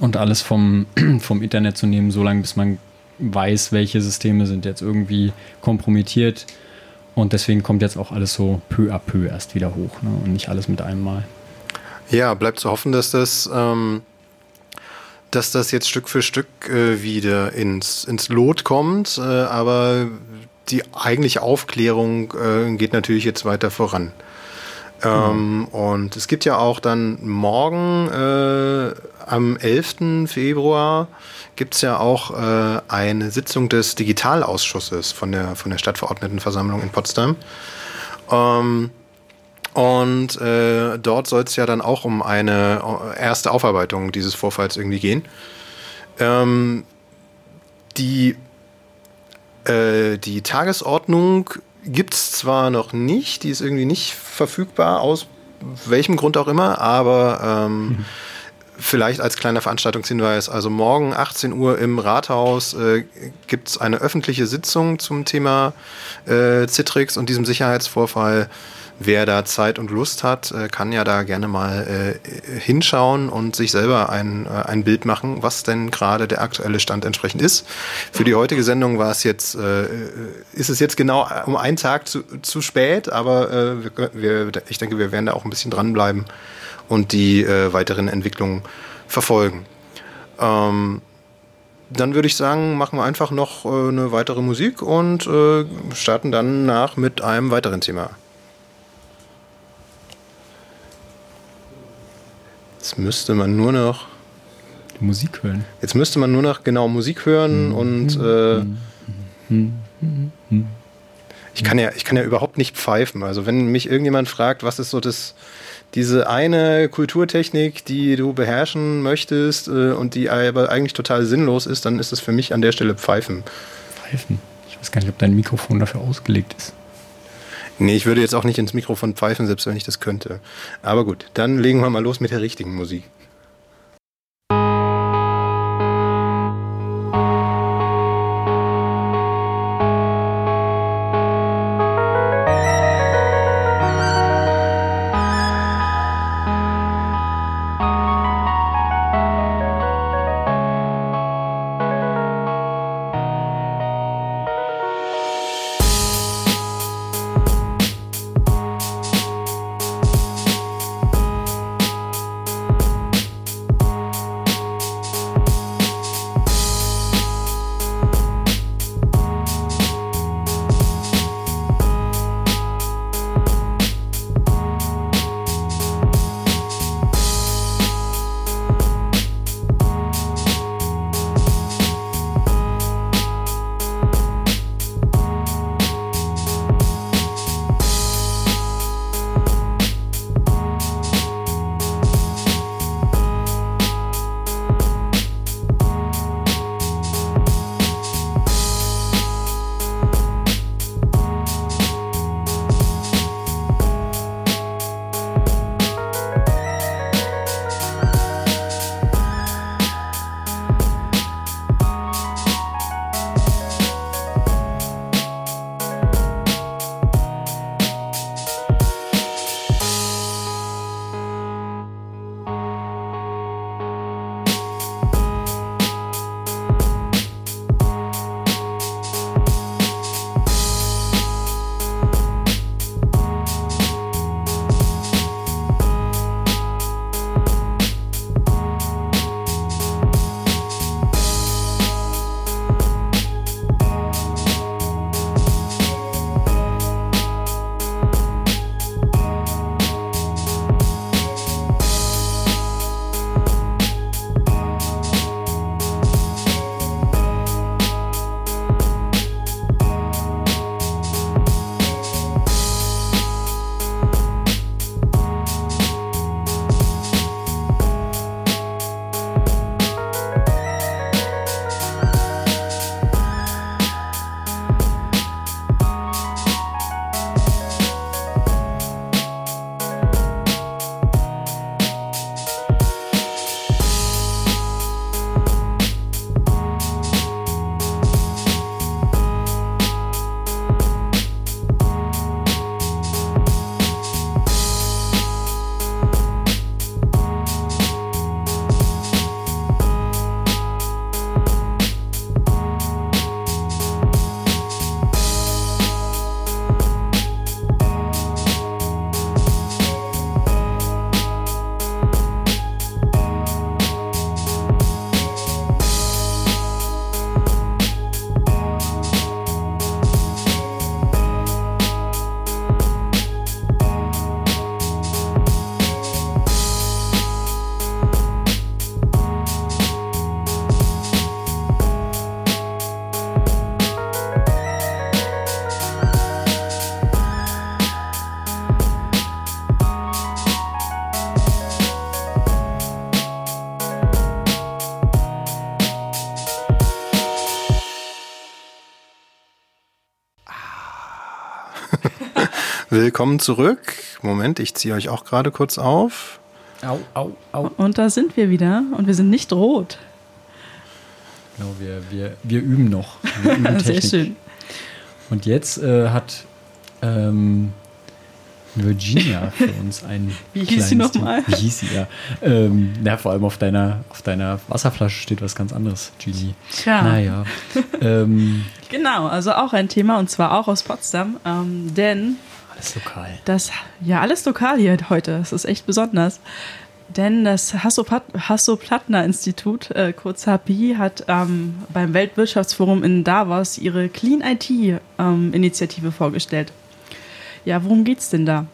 und alles vom, vom Internet zu nehmen, solange bis man weiß, welche Systeme sind jetzt irgendwie kompromittiert. Und deswegen kommt jetzt auch alles so peu à peu erst wieder hoch ne? und nicht alles mit einem Mal.
Ja, bleibt zu hoffen, dass das, ähm, dass das jetzt Stück für Stück äh, wieder ins, ins Lot kommt. Äh, aber die eigentliche Aufklärung äh, geht natürlich jetzt weiter voran. Ähm. Und es gibt ja auch dann morgen äh, am 11. Februar gibt es ja auch äh, eine Sitzung des Digitalausschusses von der, von der Stadtverordnetenversammlung in Potsdam. Ähm, und äh, dort soll es ja dann auch um eine äh, erste Aufarbeitung dieses Vorfalls irgendwie gehen. Ähm, die, äh, die Tagesordnung gibt es zwar noch nicht, die ist irgendwie nicht verfügbar, aus welchem Grund auch immer, aber ähm, mhm. vielleicht als kleiner Veranstaltungshinweis, also morgen 18 Uhr im Rathaus äh, gibt es eine öffentliche Sitzung zum Thema äh, Citrix und diesem Sicherheitsvorfall wer da Zeit und Lust hat, äh, kann ja da gerne mal äh, hinschauen und sich selber ein, äh, ein Bild machen, was denn gerade der aktuelle Stand entsprechend ist. Für die heutige Sendung war es jetzt, äh, ist es jetzt genau um einen Tag zu, zu spät, aber äh, wir, ich denke, wir werden da auch ein bisschen dranbleiben und die äh, weiteren Entwicklungen verfolgen. Ähm, dann würde ich sagen, machen wir einfach noch äh, eine weitere Musik und äh, starten dann nach mit einem weiteren Thema. Jetzt müsste man nur noch
Die Musik hören.
Jetzt müsste man nur noch genau Musik hören mhm. und äh, mhm. ich kann ja ich kann ja überhaupt nicht pfeifen. Also wenn mich irgendjemand fragt, was ist so das diese eine Kulturtechnik, die du beherrschen möchtest äh, und die aber eigentlich total sinnlos ist, dann ist es für mich an der Stelle Pfeifen.
Pfeifen? Ich weiß gar nicht, ob dein Mikrofon dafür ausgelegt ist.
Nee, ich würde jetzt auch nicht ins Mikrofon pfeifen, selbst wenn ich das könnte. Aber gut, dann legen wir mal los mit der richtigen Musik. Willkommen zurück. Moment, ich ziehe euch auch gerade kurz auf.
Au, au, au.
Und da sind wir wieder und wir sind nicht rot.
Genau, wir, wir, wir üben noch. Wir üben
Sehr schön.
Und jetzt äh, hat ähm, Virginia für uns ein.
Wie hieß sie
kleines
nochmal?
Wie hieß sie, ja. Ähm, na, vor allem auf deiner, auf deiner Wasserflasche steht was ganz anderes, Gigi.
Tja.
Naja. ähm,
Genau, also auch ein Thema und zwar auch aus Potsdam. Ähm, denn
alles lokal.
das, ja, alles lokal hier heute. Es ist echt besonders. Denn das Hasso-Plattner-Institut, äh, kurz HPI, hat ähm, beim Weltwirtschaftsforum in Davos ihre Clean IT-Initiative vorgestellt. Ja, worum geht's denn da?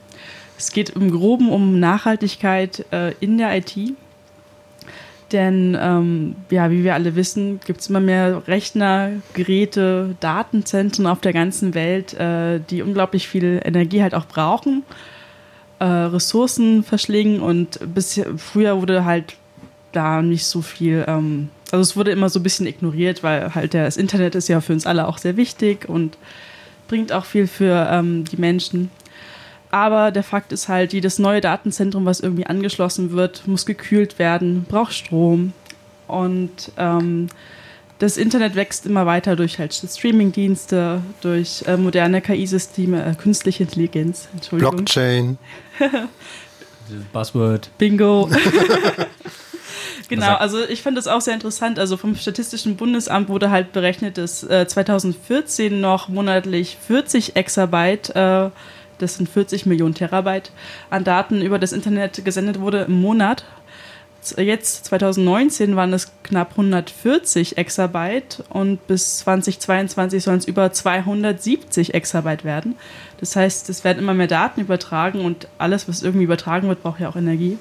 Es geht im Groben um Nachhaltigkeit äh, in der IT. Denn, ähm, ja, wie wir alle wissen, gibt es immer mehr Rechner, Geräte, Datenzentren auf der ganzen Welt, äh, die unglaublich viel Energie halt auch brauchen, äh, Ressourcen verschlingen und bis früher wurde halt da nicht so viel, ähm, also es wurde immer so ein bisschen ignoriert, weil halt das Internet ist ja für uns alle auch sehr wichtig und bringt auch viel für ähm, die Menschen. Aber der Fakt ist halt, jedes neue Datenzentrum, was irgendwie angeschlossen wird, muss gekühlt werden, braucht Strom. Und ähm, das Internet wächst immer weiter durch halt Streamingdienste, durch äh, moderne KI-Systeme, äh, künstliche Intelligenz, Entschuldigung.
Blockchain.
Buzzword.
Bingo. genau, also ich fand das auch sehr interessant. Also vom Statistischen Bundesamt wurde halt berechnet, dass äh, 2014 noch monatlich 40 Exabyte, äh, das sind 40 Millionen Terabyte, an Daten über das Internet gesendet wurde im Monat. Jetzt, 2019, waren es knapp 140 Exabyte und bis 2022 sollen es über 270 Exabyte werden. Das heißt, es werden immer mehr Daten übertragen und alles, was irgendwie übertragen wird, braucht ja auch Energie.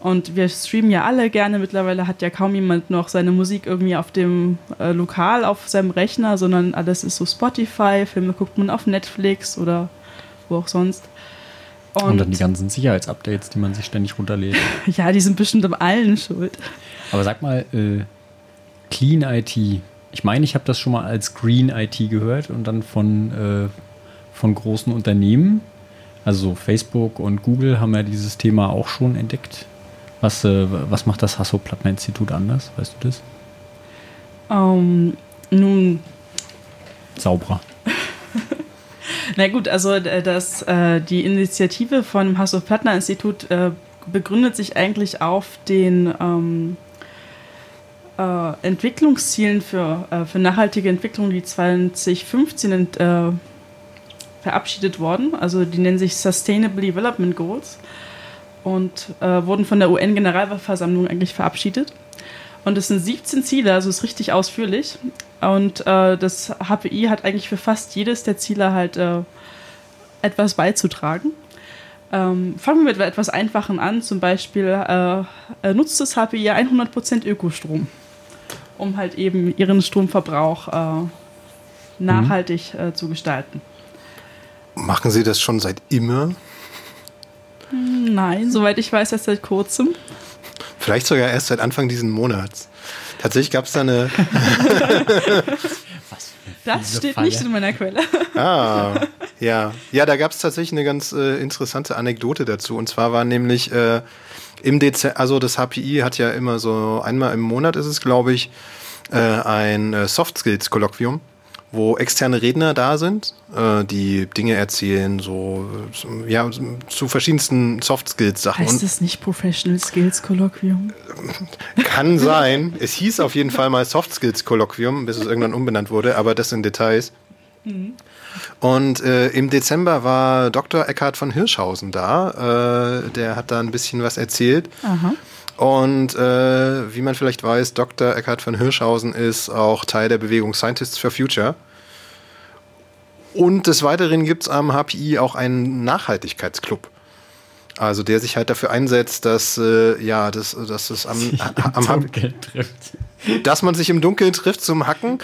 Und wir streamen ja alle gerne. Mittlerweile hat ja kaum jemand noch seine Musik irgendwie auf dem äh, Lokal auf seinem Rechner, sondern alles ist so Spotify. Filme guckt man auf Netflix oder wo auch sonst.
Und, dann die ganzen Sicherheitsupdates, die man sich ständig runterlädt.
ja, die sind bestimmt um allen schuld.
Aber sag mal, äh, Clean IT. Ich meine, ich habe das schon mal als Green IT gehört und dann von, äh, von großen Unternehmen. Also Facebook und Google haben ja dieses Thema auch schon entdeckt. Was, äh, was macht das Hasso-Plattner-Institut anders? Weißt du das?
Ähm, nun,
Sauberer.
Na gut, also äh, das, äh, die Initiative von dem Hasso-Plattner-Institut äh, begründet sich eigentlich auf den ähm, äh, Entwicklungszielen für, äh, für nachhaltige Entwicklung, die 2015 ent, äh, verabschiedet wurden. Also die nennen sich Sustainable Development Goals und wurden von der UN-Generalversammlung eigentlich verabschiedet. Und es sind 17 Ziele, also ist richtig ausführlich. Und äh, das HPI hat eigentlich für fast jedes der Ziele halt äh, etwas beizutragen. Ähm, fangen wir mit etwas Einfachen an. Zum Beispiel äh, äh, nutzt das HPI 100% Ökostrom, um halt eben ihren Stromverbrauch äh, nachhaltig äh, zu gestalten.
Machen Sie das schon seit immer?
Nein, soweit ich weiß, erst seit kurzem.
Vielleicht sogar erst seit Anfang diesen Monats. Tatsächlich gab es da eine.
Das
Diese
steht
Falle.
nicht in meiner Quelle.
Ah, ja. Ja, da gab es tatsächlich eine ganz äh, interessante Anekdote dazu. Und zwar war nämlich äh, im Dezember, also das HPI hat ja immer so einmal im Monat ist es, glaube ich, äh, ein äh, Soft Skills Kolloquium, wo externe Redner da sind, äh, die Dinge erzählen, so ja zu verschiedensten Soft Skills Sachen.
Heißt es nicht Professional Skills Kolloquium?
Kann sein. Es hieß auf jeden Fall mal Soft Skills Kolloquium, bis es irgendwann umbenannt wurde, aber das in Details. Und äh, im Dezember war Dr. Eckhard von Hirschhausen da. Äh, der hat da ein bisschen was erzählt.
Aha.
Und äh, wie man vielleicht weiß, Dr. Eckhard von Hirschhausen ist auch Teil der Bewegung Scientists for Future. Und des Weiteren gibt es am HPI auch einen Nachhaltigkeitsclub. Also der sich halt dafür einsetzt, dass äh, ja, dass, dass es am, am,
Geld trifft.
dass man sich im Dunkeln trifft zum Hacken.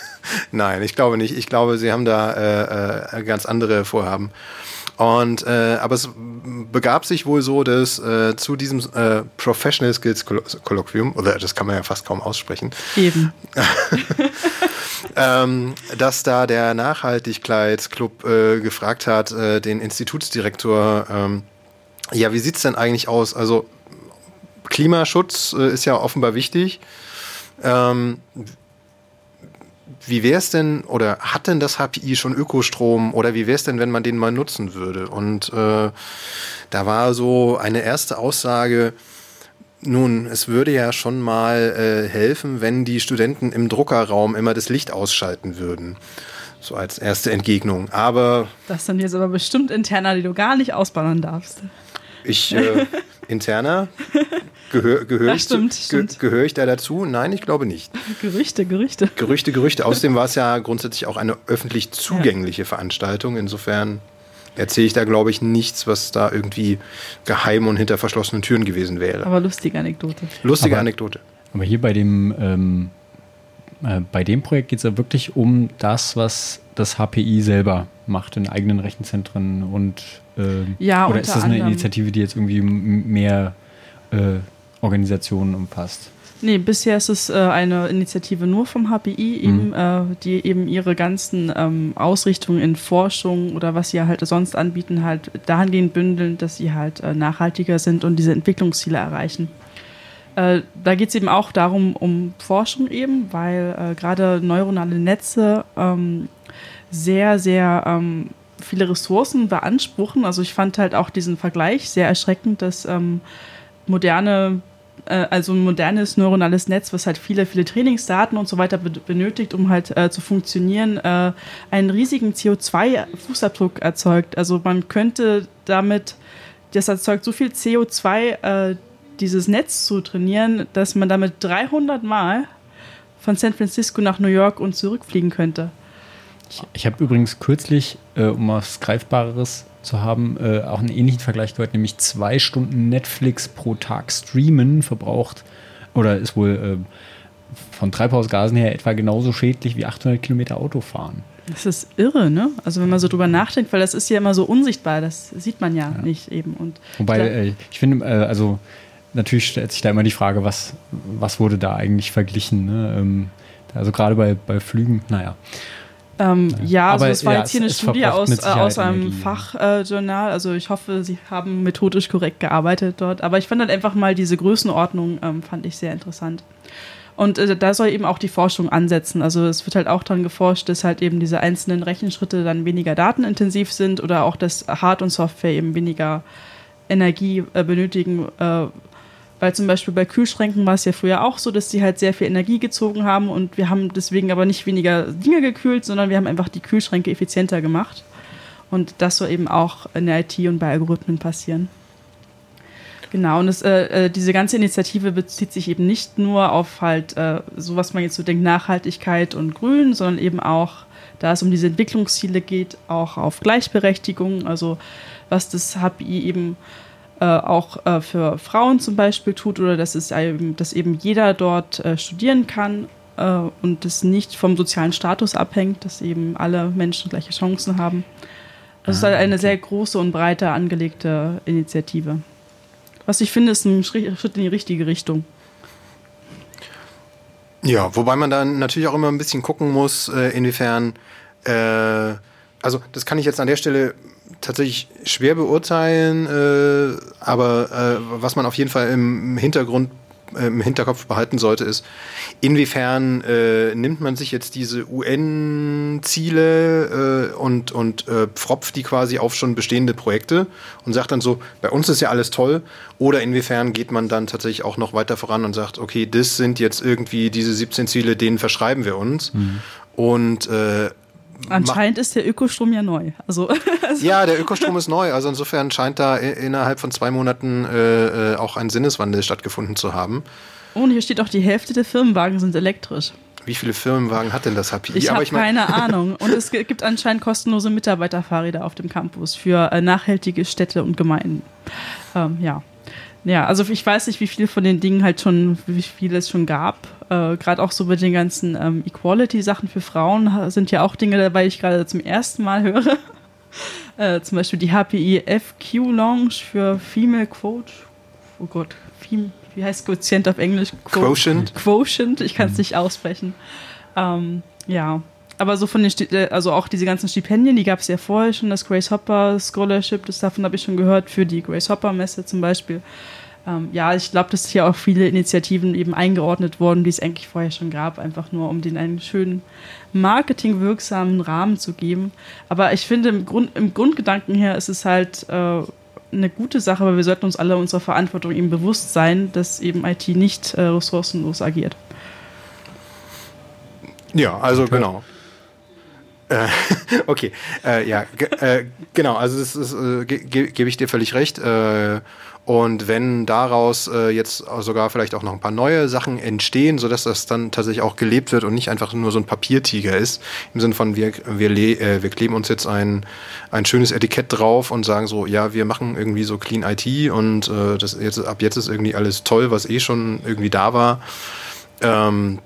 Nein, ich glaube nicht. Ich glaube, sie haben da äh, äh, ganz andere Vorhaben. Und äh, aber es begab sich wohl so, dass äh, zu diesem äh, Professional Skills Kolloquium, oder das kann man ja fast kaum aussprechen,
Eben.
ähm, dass da der Nachhaltigkeitsclub äh, gefragt hat, äh, den Institutsdirektor, ähm, ja, wie sieht es denn eigentlich aus? Also Klimaschutz äh, ist ja offenbar wichtig. Ähm, wie wäre es denn oder hat denn das HPI schon Ökostrom oder wie wäre es denn, wenn man den mal nutzen würde? Und äh, da war so eine erste Aussage, nun, es würde ja schon mal äh, helfen, wenn die Studenten im Druckerraum immer das Licht ausschalten würden. So als erste Entgegnung. Aber.
Das sind jetzt aber bestimmt interner, die du gar nicht ausbauen darfst.
Ich, äh, interner? Gehöre gehör ich,
stimmt,
ge
stimmt.
gehör ich da dazu? Nein, ich glaube nicht.
Gerüchte, Gerüchte.
Gerüchte, Gerüchte. Außerdem war es ja grundsätzlich auch eine öffentlich zugängliche Veranstaltung. Insofern erzähle ich da, glaube ich, nichts, was da irgendwie geheim und hinter verschlossenen Türen gewesen wäre.
Aber lustige Anekdote.
Lustige
Aber-
Anekdote.
Aber hier bei dem, ähm, äh, bei dem Projekt geht es ja wirklich um das, was das HPI selber macht in eigenen Rechenzentren und ähm,
Ja,
oder ist das eine
anderem.
Initiative, die jetzt irgendwie mehr äh, Organisationen umfasst?
Nee, bisher ist es äh, eine Initiative nur vom HPI, eben, äh, die eben ihre ganzen ähm, Ausrichtungen in Forschung oder was sie halt sonst anbieten, halt dahingehend bündeln, dass sie halt äh, nachhaltiger sind und diese Entwicklungsziele erreichen. Äh, da geht es eben auch darum, um Forschung eben, weil äh, gerade neuronale Netze ähm, sehr, sehr ähm, viele Ressourcen beanspruchen. Also ich fand halt auch diesen Vergleich sehr erschreckend, dass ähm, moderne, äh, also ein modernes neuronales Netz, was halt viele, viele Trainingsdaten und so weiter be benötigt, um halt äh, zu funktionieren, äh, einen riesigen CO2-Fußabdruck erzeugt. Also man könnte damit, das erzeugt so viel CO2, äh, dieses Netz zu trainieren, dass man damit 300 Mal von San Francisco nach New York und zurückfliegen könnte.
Ich, ich habe übrigens kürzlich, äh, um was Greifbareres zu haben, äh, auch einen ähnlichen Vergleich gehört, nämlich zwei Stunden Netflix pro Tag streamen verbraucht oder ist wohl äh, von Treibhausgasen her etwa genauso schädlich wie 800 Kilometer Autofahren.
Das ist irre, ne? Also wenn man so drüber nachdenkt, weil das ist ja immer so unsichtbar, das sieht man ja, nicht eben. Und
Wobei,
Da-
äh, ich finde, äh, also natürlich stellt sich da immer die Frage, was, was wurde da eigentlich verglichen? Ne? Ähm, also gerade bei, bei Flügen, naja.
Ähm, ja, also
Aber
das war
ja,
jetzt hier
es-
eine
es
Studie aus, äh, aus einem. Fachjournal. Äh, also ich hoffe, sie haben methodisch korrekt gearbeitet dort. Aber ich fand halt einfach mal diese Größenordnung, ähm, fand ich sehr interessant. Und äh, da soll eben auch die Forschung ansetzen. Also es wird halt auch daran geforscht, dass halt eben diese einzelnen Rechenschritte dann weniger datenintensiv sind oder auch, dass Hard- und Software eben weniger Energie äh, benötigen. Weil zum Beispiel bei Kühlschränken war es ja früher auch so, dass sie halt sehr viel Energie gezogen haben und wir haben deswegen aber nicht weniger Dinge gekühlt, sondern wir haben einfach die Kühlschränke effizienter gemacht. Und das soll eben auch in der IT und bei Algorithmen passieren. Genau, und das, äh, äh, diese ganze Initiative bezieht sich eben nicht nur auf halt äh, so, was man jetzt so denkt, Nachhaltigkeit und Grün, sondern eben auch, da es um diese Entwicklungsziele geht, auch auf Gleichberechtigung, also was das HPI eben äh, auch äh, für Frauen zum Beispiel tut oder dass es eben, dass eben jeder dort äh, studieren kann äh, und das nicht vom sozialen Status abhängt, dass eben alle Menschen gleiche Chancen haben. Also es ist halt eine sehr große und breite angelegte Initiative. Was ich finde, ist ein Schri- Schritt in die richtige Richtung.
Ja, wobei man dann natürlich auch immer ein bisschen gucken muss, äh, inwiefern, äh, also das kann ich jetzt an der Stelle tatsächlich schwer beurteilen, äh, aber äh, was man auf jeden Fall im Hintergrund, äh, im Hinterkopf behalten sollte, ist, inwiefern äh, nimmt man sich jetzt diese UN-Ziele äh, und, und äh, pfropft die quasi auf schon bestehende Projekte und sagt dann so, bei uns ist ja alles toll, oder inwiefern geht man dann tatsächlich auch noch weiter voran und sagt, okay, das sind jetzt irgendwie diese 17 Ziele, denen verschreiben wir uns. Und äh,
Anscheinend ist der Ökostrom ja neu. Also
ja, der Ökostrom ist neu. Also insofern scheint da innerhalb von zwei Monaten äh, äh, auch ein Sinneswandel stattgefunden zu haben.
und hier steht auch, die Hälfte der Firmenwagen sind elektrisch.
Wie viele Firmenwagen hat denn das HPI?
Ich habe
mein-
keine Ahnung. Und es gi- gibt anscheinend kostenlose Mitarbeiterfahrräder auf dem Campus für äh, nachhaltige Städte und Gemeinden. Ähm, ja. Ja, also ich weiß nicht, wie viel von den Dingen halt schon, wie viel es schon gab. Äh, gerade auch so bei den ganzen ähm, Equality-Sachen für Frauen sind ja auch Dinge dabei, ich gerade zum ersten Mal höre. äh, zum Beispiel die HPI FQ Lounge für Female Quote. Oh Gott, Fem wie heißt Quotient auf Englisch? Quo-
Quotient.
Quotient, ich kann es nicht aussprechen. Ähm, Ja, aber so von den, Sti- äh, also auch diese ganzen Stipendien, die gab es ja vorher schon, das Grace Hopper Scholarship, das davon habe ich schon gehört, für die Grace Hopper Messe zum Beispiel. Ähm, ja, ich glaube, dass hier auch viele Initiativen eben eingeordnet wurden, die es eigentlich vorher schon gab, einfach nur um denen einen schönen marketingwirksamen Rahmen zu geben. Aber ich finde, im, Grund, im Grundgedanken her ist es halt äh, eine gute Sache, aber wir sollten uns alle unserer Verantwortung eben bewusst sein, dass eben IT nicht äh, ressourcenlos agiert.
Ja, also genau. Äh, okay, äh, ja, ge- äh, genau, also das ist, äh, ge ge gebe ich dir völlig recht. Und wenn daraus äh, jetzt sogar vielleicht auch noch ein paar neue Sachen entstehen, sodass das dann tatsächlich auch gelebt wird und nicht einfach nur so ein Papiertiger ist, im Sinne von wir, wir, äh, wir kleben uns jetzt ein, ein schönes Etikett drauf und sagen so, ja, wir machen irgendwie so Clean IT und äh, das jetzt, ab jetzt ist irgendwie alles toll, was eh schon irgendwie da war. Ähm,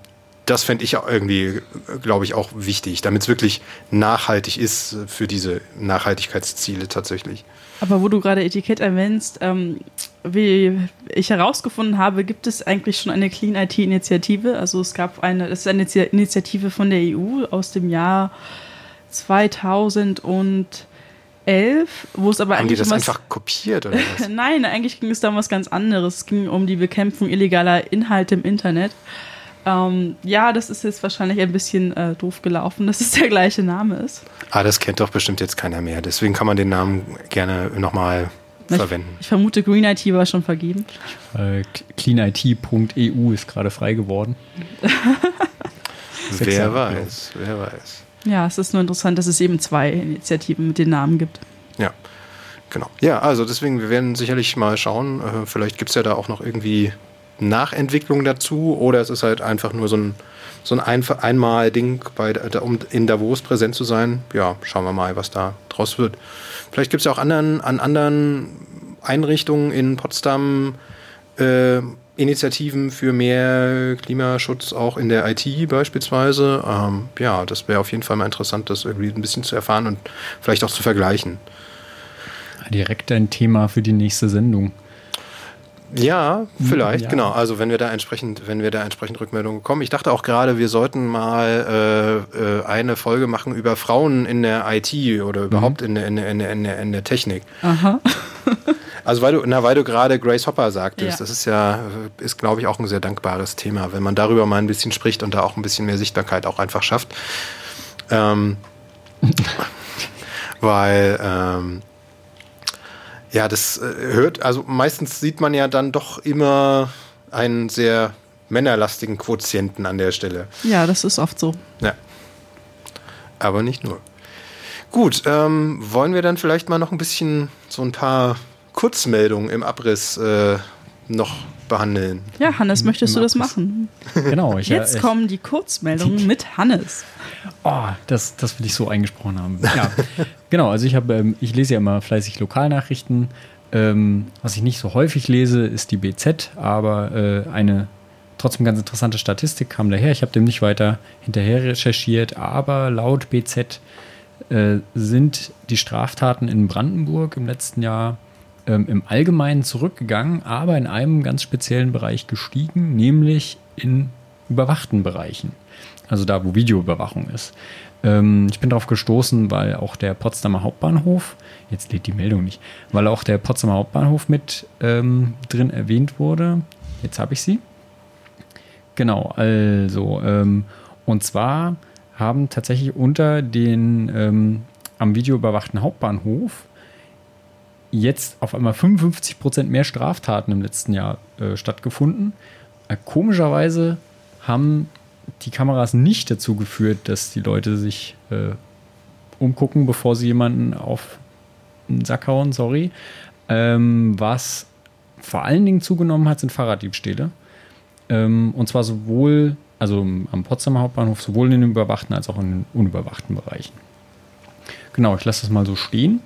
das fände ich irgendwie, glaube ich, auch wichtig, damit es wirklich nachhaltig ist für diese Nachhaltigkeitsziele tatsächlich.
Aber wo du gerade Etikett erwähnst, ähm, wie ich herausgefunden habe, gibt es eigentlich schon eine Clean IT-Initiative. Also es gab eine, das ist eine Initi- Initiative von der EU aus dem Jahr 2011, wo es aber
Haben die
eigentlich
das
um was,
einfach kopiert oder was?
Nein, eigentlich ging es da um was ganz anderes. Es ging um die Bekämpfung illegaler Inhalte im Internet. Ähm, ja, das ist jetzt wahrscheinlich ein bisschen äh, doof gelaufen, dass es der gleiche Name ist.
ah, das kennt doch bestimmt jetzt keiner mehr. Deswegen kann man den Namen gerne nochmal
Ich,
verwenden.
ich vermute, Green IT war schon vergeben.
Äh, cleanit.eu ist gerade frei geworden.
Wer weiß, wer weiß.
Ja, es ist nur interessant, dass es eben zwei Initiativen mit den Namen gibt.
Ja, genau. Ja, also deswegen, wir werden sicherlich mal schauen. Äh, vielleicht gibt es ja da auch noch irgendwie Nachentwicklung dazu oder es ist halt einfach nur so ein, so ein Einmal-Ding, um in Davos präsent zu sein. Ja, schauen wir mal, was da draus wird. Vielleicht gibt es ja auch anderen, an anderen Einrichtungen in Potsdam äh, Initiativen für mehr Klimaschutz, auch in der IT beispielsweise. Ähm, ja, das wäre auf jeden Fall mal interessant, das irgendwie ein bisschen zu erfahren und vielleicht auch zu vergleichen.
Direkt ein Thema für die nächste Sendung.
Ja, vielleicht,
ja.
genau. Also wenn wir da entsprechend, wenn wir da entsprechend Rückmeldungen bekommen. Ich dachte auch gerade, wir sollten mal äh, äh, eine Folge machen über Frauen in der IT oder überhaupt in, der, in, der, in, der, in, der, in der Technik.
Aha.
Also weil du, na, weil du gerade Grace Hopper sagtest,
Ja.
das ist ja, ist glaube ich auch ein sehr dankbares Thema, wenn man darüber mal ein bisschen spricht und da auch ein bisschen mehr Sichtbarkeit auch einfach schafft. Ähm, weil ähm, ja, das äh, hört, also meistens sieht man ja dann doch immer einen sehr männerlastigen Quotienten an der Stelle.
Ja, das ist oft so.
Ja. Aber nicht nur. Gut, ähm, wollen wir dann vielleicht mal noch ein bisschen so ein paar Kurzmeldungen im Abriss äh, noch behandeln?
Ja, Hannes, möchtest du das machen?
Genau. Ich,
Jetzt
ich,
kommen die Kurzmeldungen mit Hannes.
Oh, das, das will ich so eingesprochen haben. Ja, genau. Also ich habe, ähm, ich lese ja immer fleißig Lokalnachrichten. Ähm, was ich nicht so häufig lese, ist die BZ, aber äh, eine trotzdem ganz interessante Statistik kam daher. Ich habe dem nicht weiter hinterher recherchiert, aber laut BZ äh, sind die Straftaten in Brandenburg im letzten Jahr ähm, im Allgemeinen zurückgegangen, aber in einem ganz speziellen Bereich gestiegen, nämlich in überwachten Bereichen. Also da, wo Videoüberwachung ist. Ähm, ich bin darauf gestoßen, weil auch der Potsdamer Hauptbahnhof, jetzt lädt die Meldung nicht, weil auch der Potsdamer Hauptbahnhof mit ähm, drin erwähnt wurde. Jetzt habe ich sie. Genau, also, ähm, und zwar haben tatsächlich unter den ähm, am Video überwachten Hauptbahnhof jetzt auf einmal 55 Prozent mehr Straftaten im letzten Jahr äh, stattgefunden. Äh, komischerweise haben die Kameras nicht dazu geführt, dass die Leute sich äh, umgucken, bevor sie jemanden auf den Sack hauen, sorry. Ähm, was vor allen Dingen zugenommen hat, sind Fahrraddiebstähle. Ähm, und zwar sowohl, also am Potsdamer Hauptbahnhof, sowohl in den überwachten als auch in den unüberwachten Bereichen. Genau, ich lasse das mal so stehen.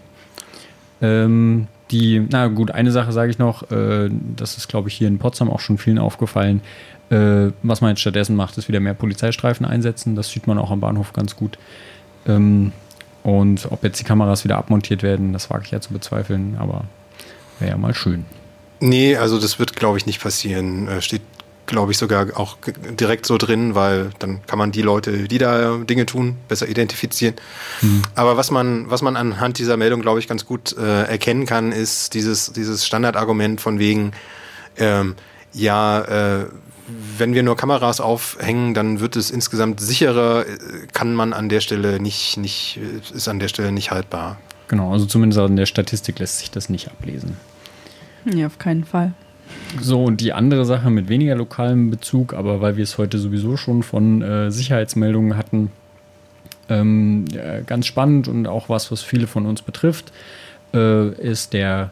Ähm, die, na gut, eine Sache sage ich noch, äh, das ist, glaube ich, hier in Potsdam auch schon vielen aufgefallen. Äh, was man jetzt stattdessen macht, ist wieder mehr Polizeistreifen einsetzen. Das sieht man auch am Bahnhof ganz gut. Ähm, und ob jetzt die Kameras wieder abmontiert werden, das wage ich ja zu bezweifeln, aber wäre ja mal schön.
Nee, also das wird, glaube ich, nicht passieren. Äh, steht glaube ich, sogar auch direkt so drin, weil dann kann man die Leute, die da Dinge tun, besser identifizieren. Aber was man, was man anhand dieser Meldung, glaube ich, ganz gut äh, erkennen kann, ist dieses, dieses Standardargument von wegen, ähm, ja, äh, wenn wir nur Kameras aufhängen, dann wird es insgesamt sicherer, äh, kann man an der Stelle nicht, nicht, äh, ist an der Stelle nicht haltbar.
Genau, also zumindest in der Statistik lässt sich das nicht ablesen.
Nee, auf keinen Fall.
So, und die andere Sache mit weniger lokalem Bezug, aber weil wir es heute sowieso schon von äh, Sicherheitsmeldungen hatten, ähm, äh, ganz spannend und auch was, was viele von uns betrifft, äh, ist der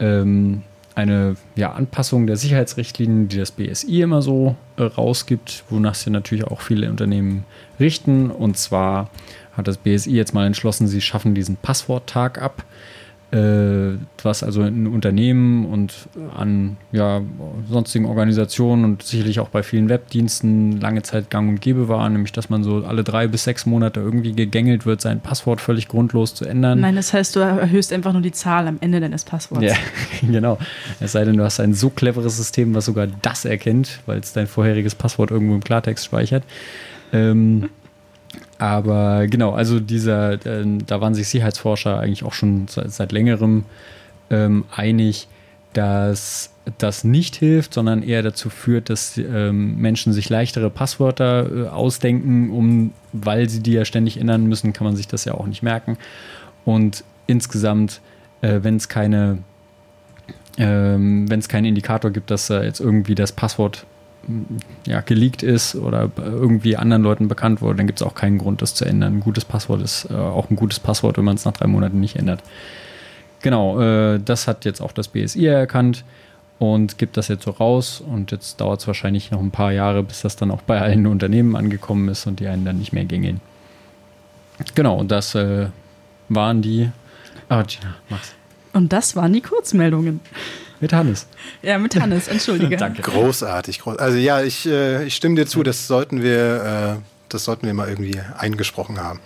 ähm, eine ja, Anpassung der Sicherheitsrichtlinien, die das BSI immer so äh, rausgibt, wonach sich natürlich auch viele Unternehmen richten. Und zwar hat das BSI jetzt mal entschlossen, sie schaffen diesen Passworttag ab was also in Unternehmen und an ja, sonstigen Organisationen und sicherlich auch bei vielen Webdiensten lange Zeit gang und gäbe war, nämlich dass man so alle drei bis sechs Monate irgendwie gegängelt wird, sein Passwort völlig grundlos zu ändern.
Nein, das heißt, du erhöhst einfach nur die Zahl am Ende deines Passworts.
Ja, genau. Es sei denn, du hast ein so cleveres System, was sogar das erkennt, weil es dein vorheriges Passwort irgendwo im Klartext speichert. Ähm, aber genau, also dieser, äh, da waren sich Sicherheitsforscher eigentlich auch schon seit, seit längerem ähm, einig, dass das nicht hilft, sondern eher dazu führt, dass ähm, Menschen sich leichtere Passwörter äh, ausdenken, um, weil sie die ja ständig ändern müssen, kann man sich das ja auch nicht merken. Und insgesamt, äh, wenn es keine, ähm, wenn es keinen Indikator gibt, dass äh, jetzt irgendwie das Passwort ja, geleakt ist oder irgendwie anderen Leuten bekannt wurde, dann gibt es auch keinen Grund, das zu ändern. Ein gutes Passwort ist äh, auch ein gutes Passwort, wenn man es nach drei Monaten nicht ändert. Genau, äh, das hat jetzt auch das BSI erkannt und gibt das jetzt so raus. Und jetzt dauert es wahrscheinlich noch ein paar Jahre, bis das dann auch bei allen Unternehmen angekommen ist und die einen dann nicht mehr gängeln. Genau, und das äh, waren die. Ah, Gina, mach's.
Und das waren die Kurzmeldungen.
Mit Hannes.
Ja, mit Hannes, entschuldige.
Danke.
Großartig, groß. Also ja, ich, äh, ich stimme dir zu, das sollten wir, äh, das sollten wir mal irgendwie eingesprochen haben.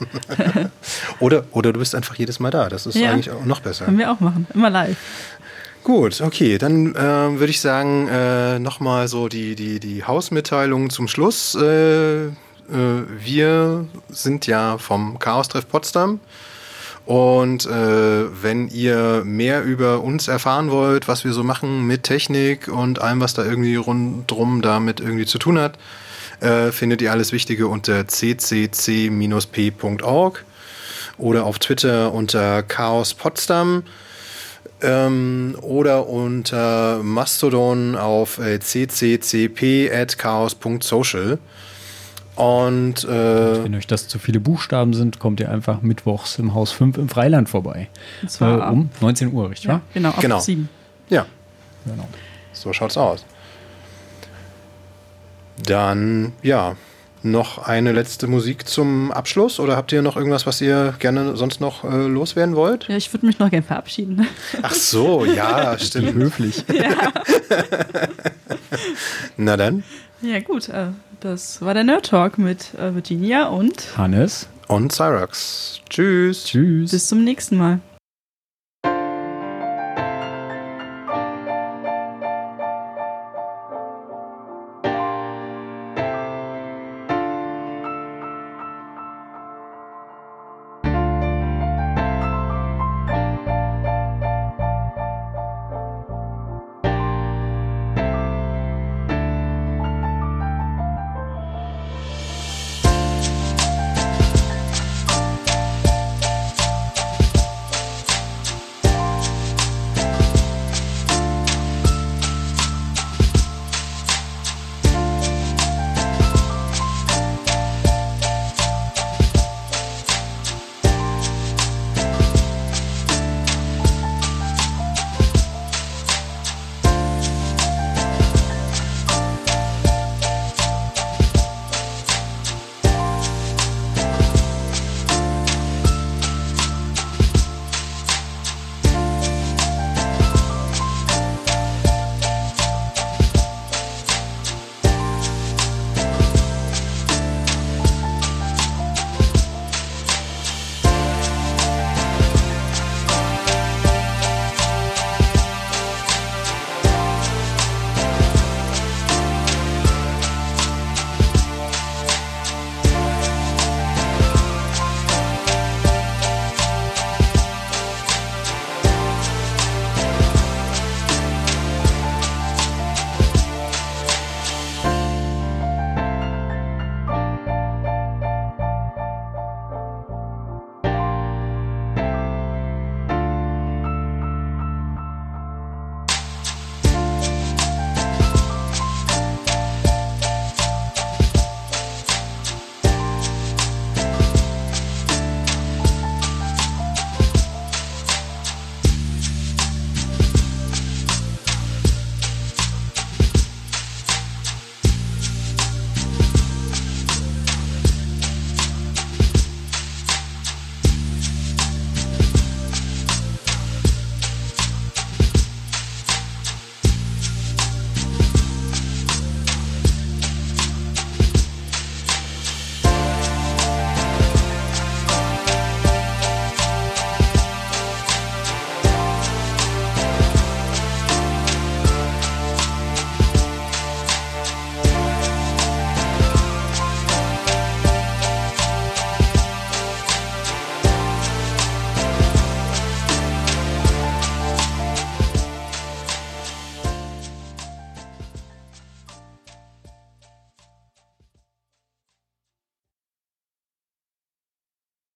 oder, oder du bist einfach jedes Mal da. Das ist
Ja.
eigentlich auch noch besser.
Können wir auch machen. Immer live.
Gut, okay, dann äh, würde ich sagen, äh, nochmal so die, die, die Hausmitteilung zum Schluss. Äh, äh, wir sind ja vom Chaos-Treff Potsdam. Und äh, wenn ihr mehr über uns erfahren wollt, was wir so machen mit Technik und allem, was da irgendwie rundrum damit irgendwie zu tun hat, äh, findet ihr alles Wichtige unter ccc-p.org oder auf Twitter unter Chaos Potsdam ähm, oder unter Mastodon auf äh. Und äh,
Wenn euch das zu viele Buchstaben sind, kommt ihr einfach mittwochs im Haus 5 im Freiland vorbei.
Und zwar
äh, um 19 Uhr, richtig
Ja,
wahr?
genau, ab
Genau.
sieben.
ja,
Genau.
so schaut's aus. Dann, ja, noch eine letzte Musik zum Abschluss oder habt ihr noch irgendwas, was ihr gerne sonst noch äh, loswerden wollt?
Ja, ich würde mich noch gern verabschieden.
Ach so, ja, stimmt.
höflich.
Na dann.
Ja, gut. Äh, das war der Nerd Talk mit äh, Virginia und
Hannes,
Und Cyrax. Tschüss.
tschüss.
bis zum nächsten Mal.